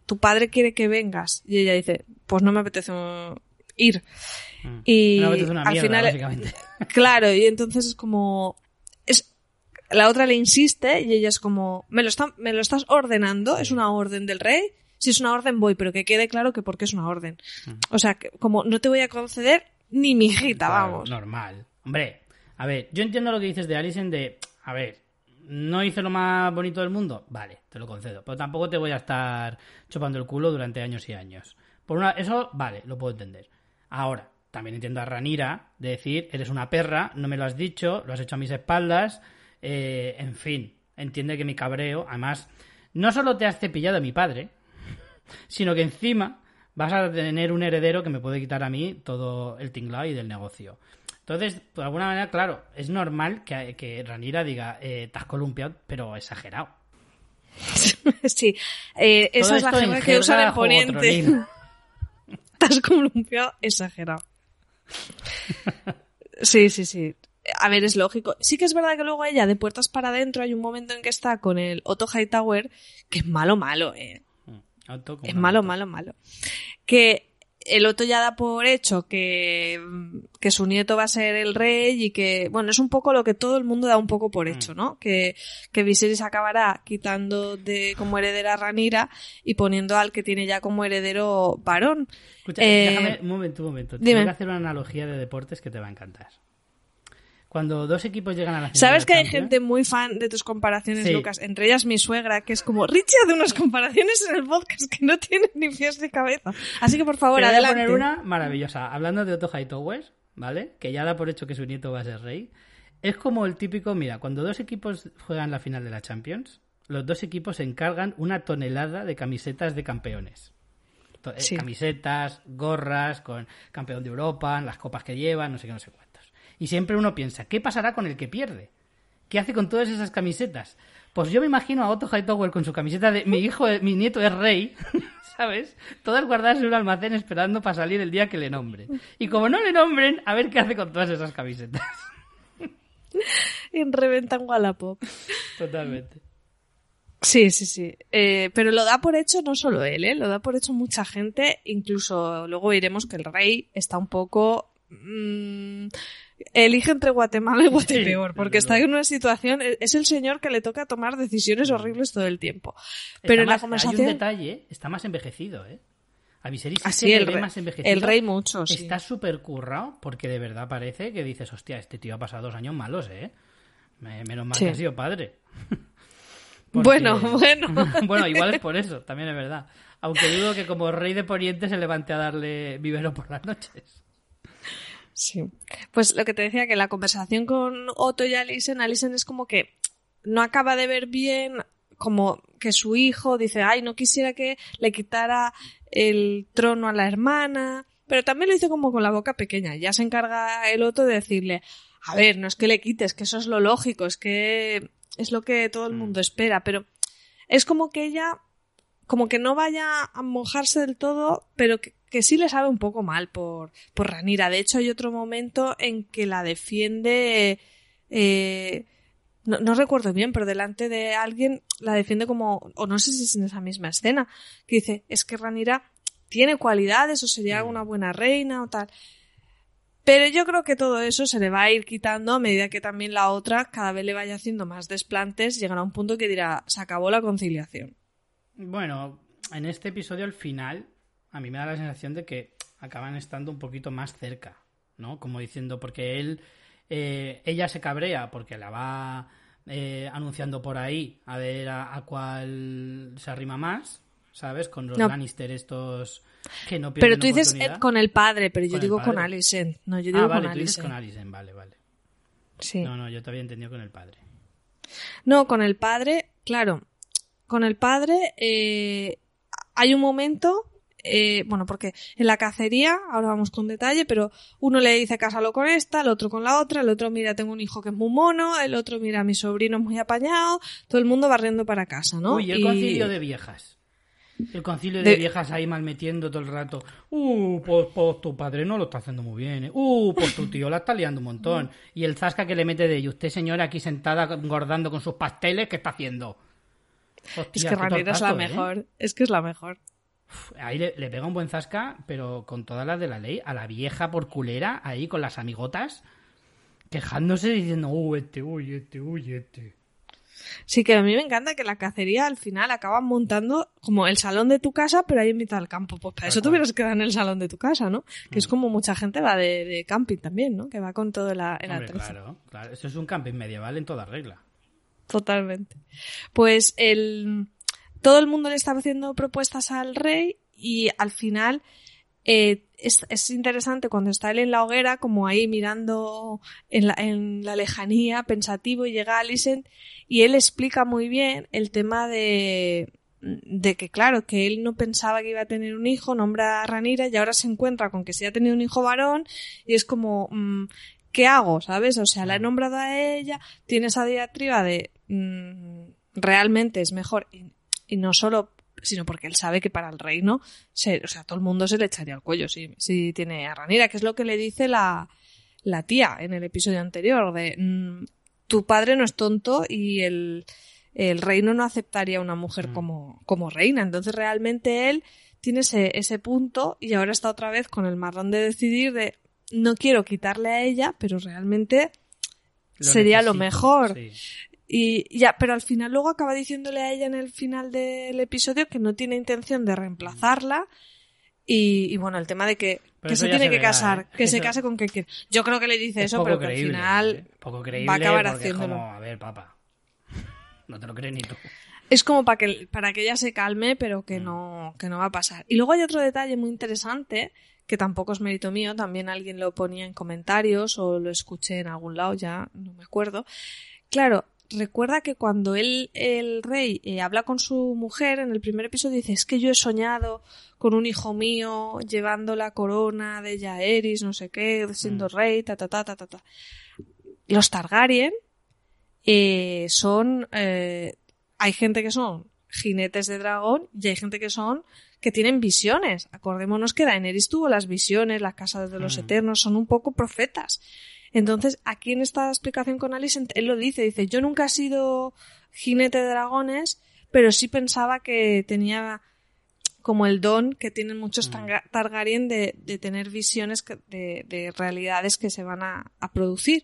[SPEAKER 1] tu padre quiere que vengas, y ella dice, pues no me apetece ir.
[SPEAKER 2] Mm.
[SPEAKER 1] Y
[SPEAKER 2] una
[SPEAKER 1] al
[SPEAKER 2] mierda,
[SPEAKER 1] final,
[SPEAKER 2] básicamente.
[SPEAKER 1] claro, y entonces es como, es, la otra le insiste y ella es como, me lo, está, me lo estás ordenando, es una orden del rey. Si es una orden voy, pero que quede claro que porque es una orden.
[SPEAKER 2] Mm.
[SPEAKER 1] O sea, que como no te voy a conceder ni mi hijita,
[SPEAKER 2] Claro,
[SPEAKER 1] vamos.
[SPEAKER 2] Normal. Hombre, a ver, yo entiendo lo que dices de Alison de, a ver, ¿no hice lo más bonito del mundo? Vale, te lo concedo. Pero tampoco te voy a estar chupando el culo durante años y años. Por una, eso, vale, lo puedo entender. Ahora, también entiendo a Ranira de decir, eres una perra, no me lo has dicho, lo has hecho a mis espaldas, eh, en fin, entiende que mi cabreo, además, no solo te has cepillado a mi padre, sino que encima vas a tener un heredero que me puede quitar a mí todo el tinglado y del negocio. Entonces, de alguna manera, claro, es normal que, que Ranira diga, eh, te has columpiado, pero exagerado.
[SPEAKER 1] sí, eh, esa es la jerga que usan en Poniente.
[SPEAKER 2] juegotronil.
[SPEAKER 1] Estás columpiado exagerado. Sí, sí, sí. A ver, es lógico. Sí que es verdad que luego ella, de puertas para adentro, hay un momento en que está con el Otto Hightower, que es malo, malo, eh.
[SPEAKER 2] Auto
[SPEAKER 1] Es malo, malo, malo. Que el Otto ya da por hecho que, que su nieto va a ser el rey y que, bueno, es un poco lo que todo el mundo da un poco por hecho, ¿no? Que, que Viserys acabará quitando de como heredera a Ranira y poniendo al que tiene ya como heredero varón.
[SPEAKER 2] Escucha,
[SPEAKER 1] Eh,
[SPEAKER 2] déjame un momento, un momento.
[SPEAKER 1] dime.
[SPEAKER 2] Tengo que hacer una analogía de deportes que te va a encantar. Cuando dos equipos llegan a la final
[SPEAKER 1] Sabes que hay
[SPEAKER 2] Champions-
[SPEAKER 1] gente muy fan de tus comparaciones,
[SPEAKER 2] Sí.
[SPEAKER 1] Lucas. Entre ellas mi suegra, que es como, Richie hace unas comparaciones en el podcast que no tienen ni pies ni cabeza. Así que por favor,
[SPEAKER 2] Te voy a
[SPEAKER 1] adelante.
[SPEAKER 2] poner una maravillosa. Hablando de Otto Hightower, ¿vale? Que ya da por hecho que su nieto va a ser rey. Es como el típico, mira, cuando dos equipos juegan la final de la Champions, los dos equipos se encargan una tonelada de camisetas de campeones. Eh,
[SPEAKER 1] Sí.
[SPEAKER 2] Camisetas, gorras, con campeón de Europa, las copas que llevan, no sé qué, no sé cuántos. Y siempre uno piensa, ¿qué pasará con el que pierde? ¿Qué hace con todas esas camisetas? Pues yo me imagino a Otto Hightower con su camiseta de mi hijo, mi nieto es rey, ¿sabes? Todas guardadas en un almacén esperando para salir el día que le nombren. Y como no le nombren, a ver qué hace con todas esas camisetas.
[SPEAKER 1] En Reventan Wallapop.
[SPEAKER 2] Totalmente.
[SPEAKER 1] Sí, sí, sí. Eh, pero lo da por hecho no solo él, ¿eh? Lo da por hecho mucha gente. Incluso luego iremos que el rey está un poco... mm, elige entre Guatemala y Guatepeor, porque está en una situación... Es el señor que le toca tomar decisiones horribles todo el tiempo. Pero
[SPEAKER 2] Está
[SPEAKER 1] en la
[SPEAKER 2] más- Hay
[SPEAKER 1] conversación...
[SPEAKER 2] un detalle, está más envejecido, ¿eh? A Viserys
[SPEAKER 1] Así
[SPEAKER 2] le
[SPEAKER 1] el,
[SPEAKER 2] ve
[SPEAKER 1] re-
[SPEAKER 2] más envejecido.
[SPEAKER 1] el rey mucho, sí.
[SPEAKER 2] Está súper currado porque de verdad parece que dices, hostia, este tío ha pasado dos años malos, ¿eh? Me- Menos mal
[SPEAKER 1] Sí.
[SPEAKER 2] que ha sido padre.
[SPEAKER 1] Bueno, bueno.
[SPEAKER 2] bueno, igual es por eso, también es verdad. Aunque dudo que como rey de Poniente se levante a darle vivero por las noches.
[SPEAKER 1] Sí. Pues lo que te decía, que la conversación con Otto y Alison, Alison es como que no acaba de ver bien como que su hijo dice, ay, no quisiera que le quitara el trono a la hermana, pero también lo dice como con la boca pequeña. Ya se encarga el Otto de decirle, a ver, no es que le quites, que eso es lo lógico, es que es lo que todo el mundo espera, pero es como que ella, como que no vaya a mojarse del todo, pero que, que sí le sabe un poco mal por, por Ranira. De hecho, hay otro momento en que la defiende, eh, no, no recuerdo bien, pero delante de alguien la defiende como, o no sé si es en esa misma escena, que dice, es que Ranira tiene cualidades o sería una buena reina o tal. Pero yo creo que todo eso se le va a ir quitando a medida que también la otra cada vez le vaya haciendo más desplantes, llegará un punto que dirá, se acabó la conciliación.
[SPEAKER 2] Bueno, en este episodio al final, a mí me da la sensación de que acaban estando un poquito más cerca, ¿no? Como diciendo, porque él, eh, ella se cabrea porque la va eh, anunciando por ahí a ver a, a cuál se arrima más, ¿sabes? Con los
[SPEAKER 1] No.
[SPEAKER 2] Lannister estos que no pierden
[SPEAKER 1] Pero tú dices eh, con el padre, pero yo
[SPEAKER 2] Con
[SPEAKER 1] digo con. Alicent. No, yo digo
[SPEAKER 2] Ah, vale,
[SPEAKER 1] con
[SPEAKER 2] tú dices con Alicent, vale, vale.
[SPEAKER 1] Sí.
[SPEAKER 2] No, no, yo te había entendido con el padre.
[SPEAKER 1] No, con el padre, claro. Con el padre eh, hay un momento, eh, bueno, porque en la cacería, ahora vamos con detalle, pero uno le dice cásalo con esta, el otro con la otra, el otro mira tengo un hijo que es muy mono, el otro mira mi sobrino es muy apañado, todo el mundo barriendo para casa, ¿no?
[SPEAKER 2] Uy, el
[SPEAKER 1] Y-
[SPEAKER 2] concilio de viejas. El concilio de, viejas ahí mal metiendo todo el rato. Uh, pues, pues, tu padre no lo está haciendo muy bien. ¿eh? Uh, pues tu tío la está liando un montón. Y el zasca que le mete de y usted señora aquí sentada engordando con sus pasteles, ¿qué está haciendo?
[SPEAKER 1] es que es la ¿eh? mejor. Es que es la mejor.
[SPEAKER 2] Ahí le, pega un buen zasca, pero con todas las de la ley. A la vieja por culera, ahí con las amigotas, quejándose diciendo, uh, este, uy, este, uy, este.
[SPEAKER 1] Sí, que a mí me encanta que la cacería al final acaban montando como el salón de tu casa, pero ahí en mitad del campo. Pues para eso tuvieras que quedar en el salón de tu casa, ¿no? Que es mm. como mucha gente va de, camping también, ¿no? Que va con todo el
[SPEAKER 2] Claro, claro. Eso es un camping medieval en toda regla.
[SPEAKER 1] Totalmente. Pues el todo el mundo le estaba haciendo propuestas al rey y al final eh, es, interesante cuando está él en la hoguera, como ahí mirando en la, en la lejanía, pensativo, y llega Alicent y él explica muy bien el tema de, de que, claro, que él no pensaba que iba a tener un hijo, nombra a Ranira y ahora se encuentra con que sí ha tenido un hijo varón y es como, mm, ¿qué hago? ¿Sabes? O sea, la he nombrado a ella, tiene esa diatriba de mm, realmente es mejor y no solo sino porque él sabe que para el reino, se, o sea, todo el mundo se le echaría al cuello si, si tiene a Ranira, que es lo que le dice la, la tía en el episodio anterior, de mm, tu padre no es tonto y el, el reino no aceptaría a una mujer mm. como, como reina. Entonces realmente él tiene ese, ese punto y ahora está otra vez con el marrón de decidir de no quiero quitarle a ella, pero realmente sería lo mejor. Y ya, pero al final luego acaba diciéndole a ella en el final del episodio que no tiene intención de reemplazarla. Y, bueno, el tema de que, que se tiene que casar, ¿eh? que se case con quien quiere. Yo creo que le dice eso, pero que al final
[SPEAKER 2] ¿eh? va a acabar haciéndolo. como, a ver, papá, no te lo crees ni tú.
[SPEAKER 1] Es como para que, para que ella se calme, pero que mm. no, que no va a pasar. Y luego hay otro detalle muy interesante, que tampoco es mérito mío, también alguien lo ponía en comentarios o lo escuché en algún lado, ya no me acuerdo. Claro, recuerda que cuando él, el rey, eh, habla con su mujer en el primer episodio, dice, es que yo he soñado con un hijo mío llevando la corona de Jaeris, no sé qué, siendo mm. rey, ta, ta, ta, ta, ta, ta. Los Targaryen eh, son, eh, hay gente que son jinetes de dragón y hay gente que son que tienen visiones. Acordémonos que Daenerys tuvo las visiones, las casas de los mm. eternos, son un poco profetas. Entonces, aquí en esta explicación con Alice, él lo dice, dice, yo nunca he sido jinete de dragones, pero sí pensaba que tenía como el don que tienen muchos mm. Targaryen de, de tener visiones de, de, realidades que se van a, a, producir.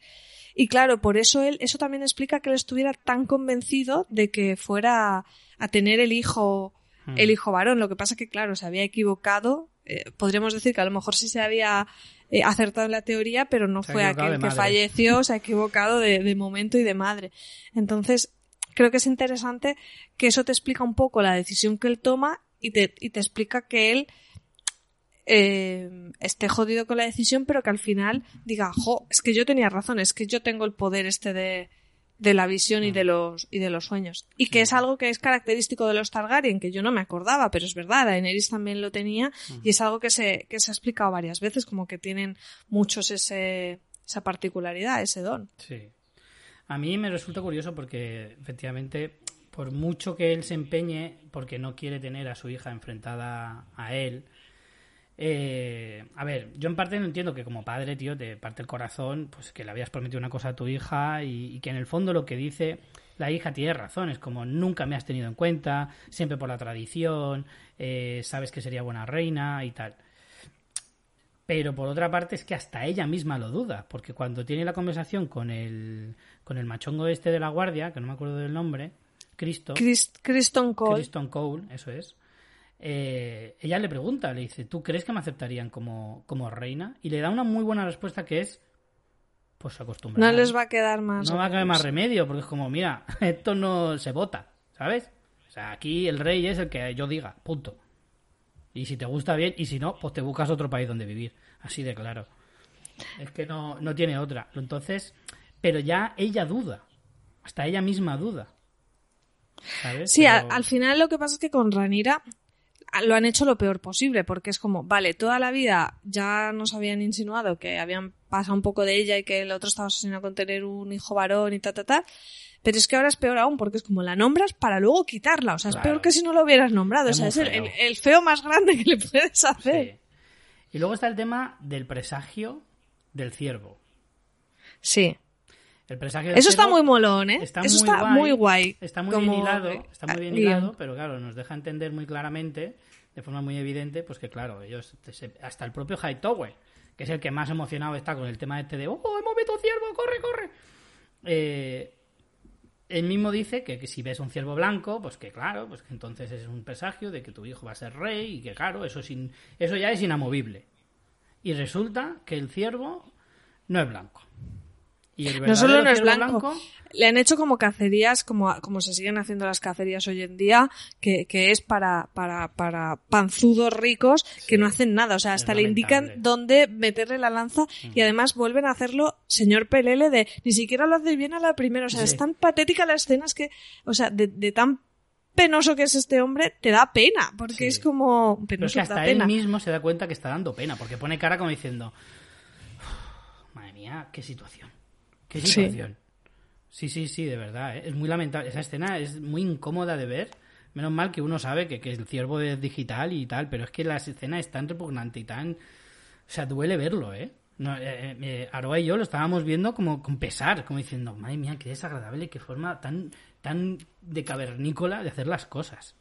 [SPEAKER 1] Y claro, por eso él, eso también explica que él estuviera tan convencido de que fuera a tener el hijo, mm. el hijo varón. Lo que pasa que, claro, se había equivocado. Eh, podríamos decir que a lo mejor sí se había eh, acertado en la teoría, pero no fue aquel que falleció, se ha equivocado de, momento y de madre. Entonces, creo que es interesante que eso te explica un poco la decisión que él toma y te, y te explica que él eh, esté jodido con la decisión, pero que al final diga, jo, es que yo tenía razón, es que yo tengo el poder este de, de la visión y de los y de los sueños. Y que es algo que es característico de los Targaryen que yo no me acordaba pero es verdad Daenerys también lo tenía y es algo que se que se ha explicado varias veces como que tienen muchos ese esa particularidad ese don.
[SPEAKER 2] Sí. A mí me resulta curioso porque efectivamente por mucho que él se empeñe porque no quiere tener a su hija enfrentada a él eh, a ver, yo en parte no entiendo que como padre, tío, te parte el corazón, pues que le habías prometido una cosa a tu hija y, que en el fondo lo que dice la hija tiene razón, es como nunca me has tenido en cuenta, siempre por la tradición, eh, sabes que sería buena reina y tal. Pero por otra parte es que hasta ella misma lo duda, porque cuando tiene la conversación con el, con el machongo este de la guardia, que no me acuerdo del nombre, Cristo.
[SPEAKER 1] Criston Cole.
[SPEAKER 2] Criston Cole, eso es eh, ella le pregunta, le dice, ¿tú crees que me aceptarían como, como reina? Y le da una muy buena respuesta que es, pues acostumbrada.
[SPEAKER 1] No les va a quedar más.
[SPEAKER 2] No va a quedar más remedio, porque es como, mira, esto no se vota, ¿sabes? O sea, aquí el rey es el que yo diga, punto. Y si te gusta bien, y si no, pues te buscas otro país donde vivir. Así de claro. Es que no, no tiene otra. Entonces, pero ya ella duda. Hasta ella misma duda. ¿sabes?
[SPEAKER 1] Sí, al final lo que pasa es que con Ranira lo han hecho lo peor posible, porque es como, vale, toda la vida ya nos habían insinuado que habían pasado un poco de ella y que el otro estaba asesinado con tener un hijo varón y ta, ta, ta, Pero es que ahora es peor aún, porque es como la nombras para luego quitarla. O sea, es peor que si no lo hubieras nombrado.
[SPEAKER 2] Es
[SPEAKER 1] o sea, es el,
[SPEAKER 2] feo.
[SPEAKER 1] el- el feo más grande que le puedes hacer.
[SPEAKER 2] Sí. Y luego está el tema del presagio del ciervo.
[SPEAKER 1] Sí.
[SPEAKER 2] El presagio
[SPEAKER 1] Eso está muy molón, ¿eh?
[SPEAKER 2] Está
[SPEAKER 1] Eso
[SPEAKER 2] muy
[SPEAKER 1] está
[SPEAKER 2] guay,
[SPEAKER 1] muy guay.
[SPEAKER 2] Está muy
[SPEAKER 1] como,
[SPEAKER 2] bien hilado, está muy bien hilado, pero claro, nos deja entender muy claramente, de forma muy evidente, pues que claro, ellos, hasta el propio Hightower, que es el que más emocionado está con el tema este de, oh, hemos visto ciervo, corre, corre. Eh, él mismo dice que, que si ves un ciervo blanco, pues que claro, pues que entonces es un presagio de que tu hijo va a ser rey y que claro, eso, es in- eso ya es inamovible. Y resulta que el ciervo no es blanco. Y el
[SPEAKER 1] No solo no es blanco, le han hecho como cacerías, como, como se siguen haciendo las cacerías hoy en día, que, que es para, para, para panzudos ricos que no hacen nada. O sea, hasta le indican dónde meterle la lanza y además vuelven a hacerlo señor Pelele de ni siquiera lo hace bien a la primera. O sea,
[SPEAKER 2] Sí.
[SPEAKER 1] es tan patética la escena, es que, o sea, de, de tan penoso que es este hombre, te da pena, porque
[SPEAKER 2] Sí.
[SPEAKER 1] es como
[SPEAKER 2] Pero es
[SPEAKER 1] penoso,
[SPEAKER 2] que
[SPEAKER 1] da
[SPEAKER 2] hasta él
[SPEAKER 1] pena.
[SPEAKER 2] mismo se da cuenta que está dando pena, porque pone cara como diciendo, madre mía, qué situación, qué
[SPEAKER 1] Sí.
[SPEAKER 2] Sí, sí, sí, de verdad, ¿eh? es muy lamentable. Esa escena es muy incómoda de ver. Menos mal que uno sabe que, que el ciervo es digital y tal, pero es que la escena es tan repugnante y tan... O sea, duele verlo, ¿eh? No, eh, eh, Aroa y yo lo estábamos viendo como con pesar, como diciendo, madre mía, qué desagradable, qué forma tan, tan de cavernícola de hacer las cosas.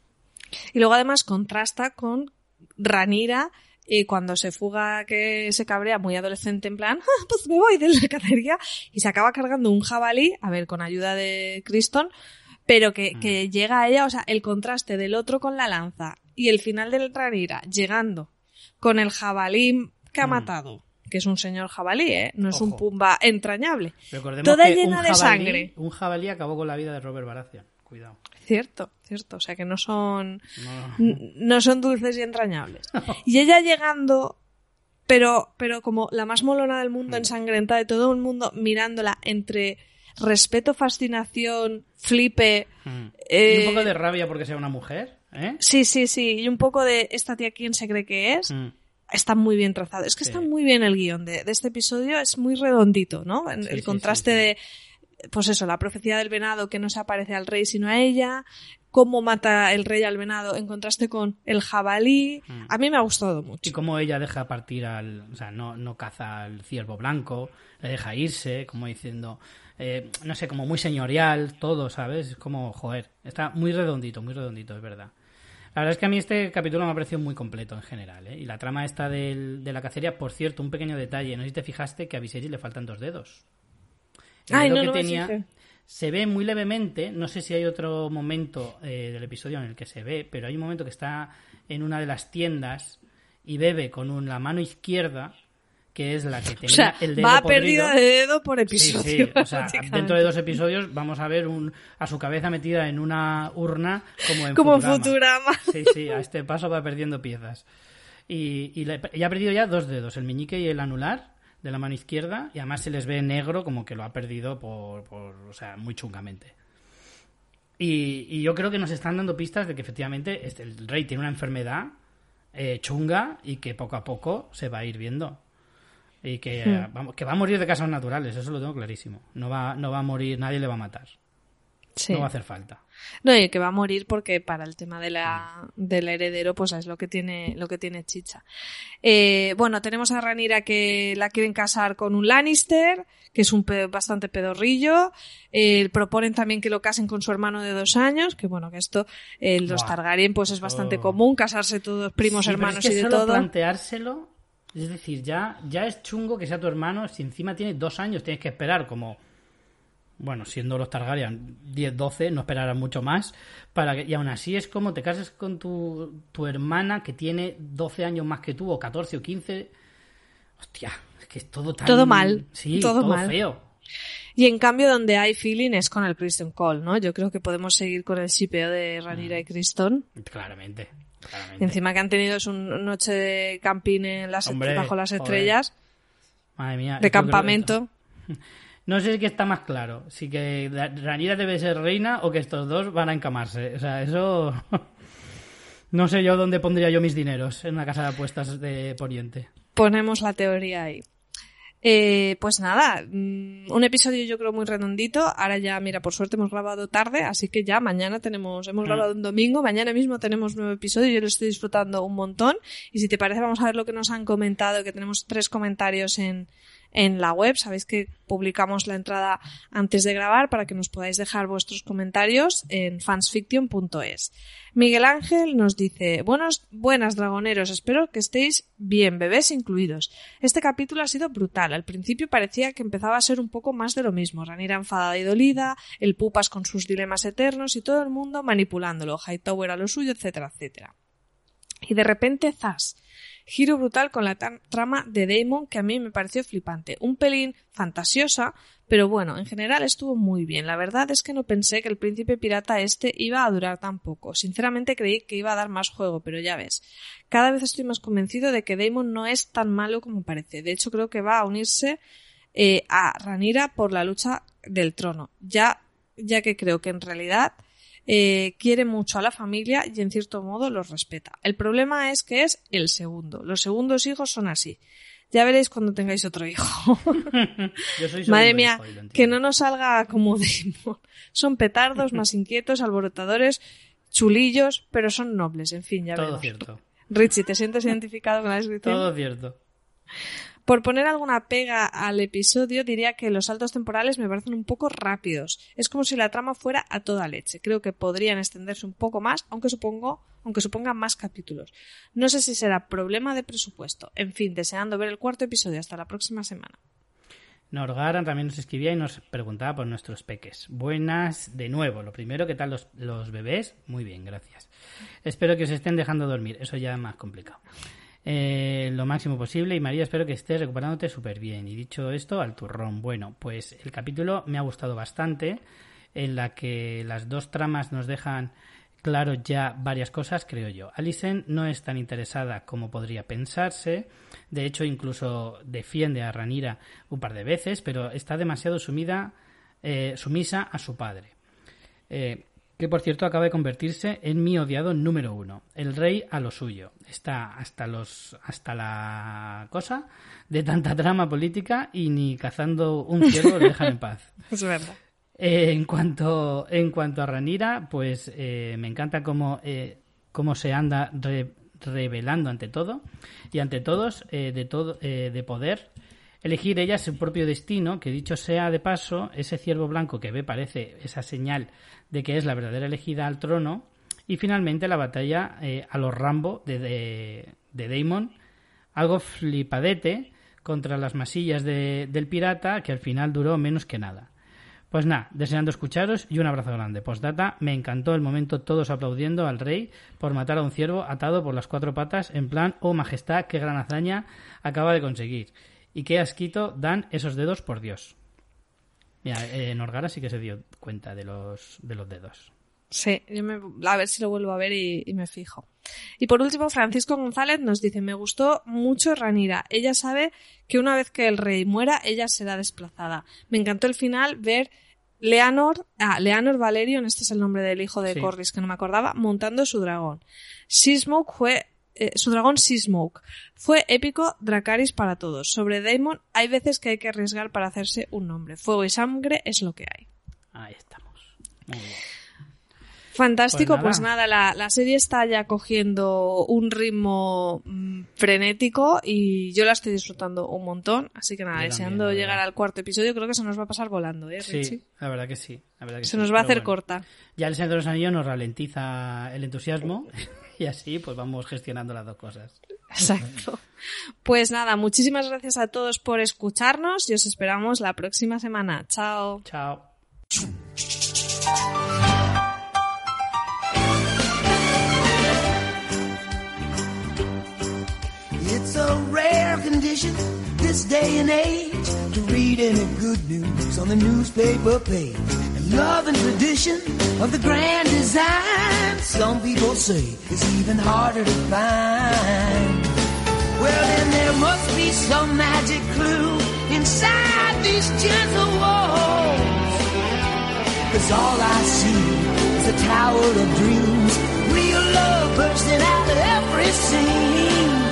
[SPEAKER 1] Y luego además contrasta con Ranira eh, cuando se fuga que se cabrea muy adolescente en plan, "Ah, pues me voy de la cacería y se acaba cargando un jabalí, a ver, con ayuda de Criston, pero que,
[SPEAKER 2] Mm.
[SPEAKER 1] que llega a ella, o sea, el contraste del otro con la lanza y el final del Ranira llegando con el jabalí que ha
[SPEAKER 2] Mm.
[SPEAKER 1] matado, que es un señor jabalí, ¿eh? No es un pumba entrañable.
[SPEAKER 2] Recordemos
[SPEAKER 1] Toda
[SPEAKER 2] que
[SPEAKER 1] llena
[SPEAKER 2] un
[SPEAKER 1] de
[SPEAKER 2] jabalí,
[SPEAKER 1] sangre.
[SPEAKER 2] Un jabalí acabó con la vida de Robert Baratheon. Cuidado.
[SPEAKER 1] Cierto, cierto. O sea, que no son...
[SPEAKER 2] No.
[SPEAKER 1] Son dulces y entrañables. Y ella llegando, pero, pero como la más molona del
[SPEAKER 2] Mm.
[SPEAKER 1] mundo, ensangrentada de todo el mundo, mirándola entre respeto, fascinación, flipe.
[SPEAKER 2] Mm.
[SPEAKER 1] eh,
[SPEAKER 2] Y un poco de rabia porque sea una mujer, ¿eh?
[SPEAKER 1] Sí, sí, sí. Y un poco de esta tía, ¿quién se cree que es?
[SPEAKER 2] Mm.
[SPEAKER 1] Está muy bien trazado. Es que
[SPEAKER 2] Sí.
[SPEAKER 1] está muy bien el guion de, de este episodio. Es muy redondito, ¿no?
[SPEAKER 2] Sí,
[SPEAKER 1] el
[SPEAKER 2] sí,
[SPEAKER 1] contraste
[SPEAKER 2] sí.
[SPEAKER 1] de, pues eso, la profecía del venado que no se aparece al rey sino a ella. Cómo mata el rey al venado en contraste con el jabalí.
[SPEAKER 2] Mm.
[SPEAKER 1] A mí me ha gustado mucho.
[SPEAKER 2] Y como ella deja partir al. O sea, no, no caza al ciervo blanco, le deja irse, como diciendo. eh, no sé, como muy señorial, todo, ¿sabes? Es como, joder, está muy redondito, muy redondito, es verdad. La verdad es que a mí este capítulo me ha parecido muy completo en general, ¿eh? Y la trama esta del- de la cacería, por cierto, un pequeño detalle, no sé si te fijaste que a Viserys le faltan dos dedos.
[SPEAKER 1] Ay, no,
[SPEAKER 2] que
[SPEAKER 1] no
[SPEAKER 2] tenía se ve muy levemente, no sé si hay otro momento eh, del episodio en el que se ve, pero hay un momento que está en una de las tiendas y bebe con un- la mano izquierda, que es la que
[SPEAKER 1] O
[SPEAKER 2] tenía
[SPEAKER 1] sea,
[SPEAKER 2] el dedo
[SPEAKER 1] va
[SPEAKER 2] podrido.
[SPEAKER 1] pérdida de dedo por
[SPEAKER 2] Sí,
[SPEAKER 1] episodio.
[SPEAKER 2] sí, o sea, dentro de dos episodios vamos a ver un, a su cabeza metida en una urna como en
[SPEAKER 1] Como
[SPEAKER 2] Futurama.
[SPEAKER 1] Futurama.
[SPEAKER 2] Sí, sí, a este paso va perdiendo piezas. Y, y, le- y ha perdido ya dos dedos, el meñique y el anular de la mano izquierda, y además se les ve negro como que lo ha perdido por, por o sea, muy chungamente. Y, y yo creo que nos están dando pistas de que efectivamente este- el rey tiene una enfermedad eh, chunga y que poco a poco se va a ir viendo. Y que, vamos, que va a morir de causas naturales, eso lo tengo clarísimo. No va, no va a morir, nadie le va a matar.
[SPEAKER 1] Sí.
[SPEAKER 2] No va a hacer falta.
[SPEAKER 1] No, y que va a morir porque para el tema de la, del heredero, pues es lo que tiene, lo que tiene chicha. Eh, bueno, tenemos a Ranira que la quieren casar con un Lannister, que es un pe- bastante pedorrillo. Eh, proponen también que lo casen con su hermano de dos años, que bueno, que esto, eh, los
[SPEAKER 2] Buah,
[SPEAKER 1] Targaryen, pues es bastante común, casarse todos primos,
[SPEAKER 2] Sí,
[SPEAKER 1] hermanos
[SPEAKER 2] es que
[SPEAKER 1] y de
[SPEAKER 2] solo
[SPEAKER 1] todo.
[SPEAKER 2] planteárselo, es decir, ya, ya es chungo que sea tu hermano, si encima tiene dos años, tienes que esperar como, bueno, siendo los Targaryen 10, 12, no esperarás mucho más, para que, y aún así es como te cases con tu, tu hermana que tiene 12 años más que tú, o 14 o 15, hostia, es que es todo tan...
[SPEAKER 1] Todo mal,
[SPEAKER 2] sí,
[SPEAKER 1] todo
[SPEAKER 2] todo,
[SPEAKER 1] mal.
[SPEAKER 2] feo.
[SPEAKER 1] Y en cambio, donde hay feeling es con el Kristen Cole, ¿no? Yo creo que podemos seguir con el shipeo de Ranira y Kristen.
[SPEAKER 2] Claramente, claramente.
[SPEAKER 1] Encima que han tenido su noche de camping en las
[SPEAKER 2] Hombre,
[SPEAKER 1] bajo las
[SPEAKER 2] joder.
[SPEAKER 1] estrellas,
[SPEAKER 2] Madre mía,
[SPEAKER 1] de campamento.
[SPEAKER 2] No sé qué está más claro, si que Rhaenyra debe ser reina o que estos dos van a encamarse. O sea, eso... No sé yo dónde pondría yo mis dineros en una casa de apuestas de Poniente.
[SPEAKER 1] Ponemos la teoría ahí. Eh, pues nada, mm, un episodio yo creo muy redondito. Ahora ya, mira, por suerte hemos grabado tarde, así que ya mañana tenemos, hemos
[SPEAKER 2] Mm.
[SPEAKER 1] grabado un domingo, mañana mismo tenemos nuevo episodio. Yo lo estoy disfrutando un montón. Y si te parece, vamos a ver lo que nos han comentado, que tenemos tres comentarios en, en la web. Sabéis que publicamos la entrada antes de grabar para que nos podáis dejar vuestros comentarios en fansfiction.es. Miguel Ángel nos dice, buenos, buenas dragoneros, espero que estéis bien, bebés incluidos. Este capítulo ha sido brutal. Al principio parecía que empezaba a ser un poco más de lo mismo. Ranira enfadada y dolida, el Pupas con sus dilemas eternos y todo el mundo manipulándolo, Hightower a lo suyo, etcétera, etcétera. Y de repente, zas. Giro brutal con la tra- trama de Damon que a mí me pareció flipante. Un pelín fantasiosa, pero bueno, en general estuvo muy bien. La verdad es que no pensé que el príncipe pirata este iba a durar tan poco. Sinceramente creí que iba a dar más juego, pero ya ves. Cada vez estoy más convencido de que Damon no es tan malo como parece. De hecho, creo que va a unirse eh, a Ranira por la lucha del trono. Ya, ya que creo que en realidad eh, quiere mucho a la familia y en cierto modo los respeta. El problema es que es el segundo. Los segundos hijos son así. Ya veréis cuando tengáis otro hijo.
[SPEAKER 2] Yo soy
[SPEAKER 1] Madre mía,
[SPEAKER 2] hijo
[SPEAKER 1] que no nos salga como Damon. Son petardos, más inquietos, alborotadores, chulillos, pero son nobles. En fin, ya
[SPEAKER 2] Todo
[SPEAKER 1] veremos.
[SPEAKER 2] cierto.
[SPEAKER 1] Richie, ¿te sientes identificado con la descripción?
[SPEAKER 2] Todo cierto.
[SPEAKER 1] Por poner alguna pega al episodio, diría que los saltos temporales me parecen un poco rápidos. Es como si la trama fuera a toda leche. Creo que podrían extenderse un poco más, aunque supongo, aunque supongan más capítulos. No sé si será problema de presupuesto. En fin, deseando ver el cuarto episodio. Hasta la próxima semana.
[SPEAKER 2] Norgaran también nos escribía y nos preguntaba por nuestros peques. Buenas de nuevo. Lo primero, ¿qué tal los, los bebés? Muy bien, gracias. Espero que os estén dejando dormir. Eso ya es más complicado. Eh, lo máximo posible. Y María espero que estés recuperándote súper bien y dicho esto al turrón. Bueno pues el capítulo me ha gustado bastante en la que las dos tramas nos dejan claro ya varias cosas creo yo. Alison no es tan interesada como podría pensarse. De hecho incluso defiende a Ranira un par de veces pero está demasiado sumida eh, sumisa a su padre. Eh, que por cierto acaba de convertirse en mi odiado número uno. El rey a lo suyo. Está hasta los hasta la cosa de tanta trama política y ni cazando un ciervo le dejan en paz.
[SPEAKER 1] Es verdad.
[SPEAKER 2] Eh, en cuanto en cuanto a Ranira, pues eh, me encanta cómo eh, cómo se anda re- revelando ante todo y ante todos de todo de poder elegir ella su propio destino, que dicho sea de paso, ese ciervo blanco que ve parece esa señal de que es la verdadera elegida al trono, y finalmente la batalla eh, a los Rambo de, de, Daemon, algo flipadete contra las masillas de- del pirata, que al final duró menos que nada. Pues nada, deseando escucharos y un abrazo grande. Postdata, me encantó el momento todos aplaudiendo al rey por matar a un ciervo atado por las cuatro patas en plan, oh majestad, qué gran hazaña acaba de conseguir. Y qué asquito dan esos dedos, por Dios. Mira, eh, Norgara sí que se dio cuenta de los, de los dedos.
[SPEAKER 1] Sí, yo me, a ver si lo vuelvo a ver y, y me fijo. Y por último, Francisco González nos dice, me gustó mucho Ranira. Ella sabe que una vez que el rey muera, ella será desplazada. Me encantó el final ver Leonor, ah, Leonor Valerion, este es el nombre del hijo de
[SPEAKER 2] Sí.
[SPEAKER 1] Corlys que no me acordaba, montando su dragón. Seasmoke fue, eh, su dragón Seasmoke. Fue épico Dracaris para todos. Sobre Daemon, hay veces que hay que arriesgar para hacerse un nombre. Fuego y sangre es lo que hay.
[SPEAKER 2] Ahí estamos. Muy bien.
[SPEAKER 1] Fantástico,
[SPEAKER 2] Pues
[SPEAKER 1] pues
[SPEAKER 2] nada.
[SPEAKER 1] la, la serie está ya cogiendo un ritmo mm, frenético y yo la estoy disfrutando un montón, así que nada,
[SPEAKER 2] Yo
[SPEAKER 1] deseando
[SPEAKER 2] también,
[SPEAKER 1] llegar al cuarto episodio, creo que se nos va a pasar volando, ¿eh, Richie?
[SPEAKER 2] Sí, la verdad que sí. la verdad que
[SPEAKER 1] Se
[SPEAKER 2] sí,
[SPEAKER 1] nos va a hacer
[SPEAKER 2] bueno.
[SPEAKER 1] corta.
[SPEAKER 2] Ya el Señor de los Anillos nos ralentiza el entusiasmo y así pues vamos gestionando las dos cosas.
[SPEAKER 1] Exacto. Pues nada, muchísimas gracias a todos por escucharnos y os esperamos la próxima semana. Chao.
[SPEAKER 2] Chao.
[SPEAKER 3] It's a rare condition this day and age to read any good news on the newspaper page. Love and tradition of the grand design, some people say it's even harder to find. Well, then there must be some magic clue inside these gentle walls. Cause all I see is a tower of dreams, real love bursting out of every scene.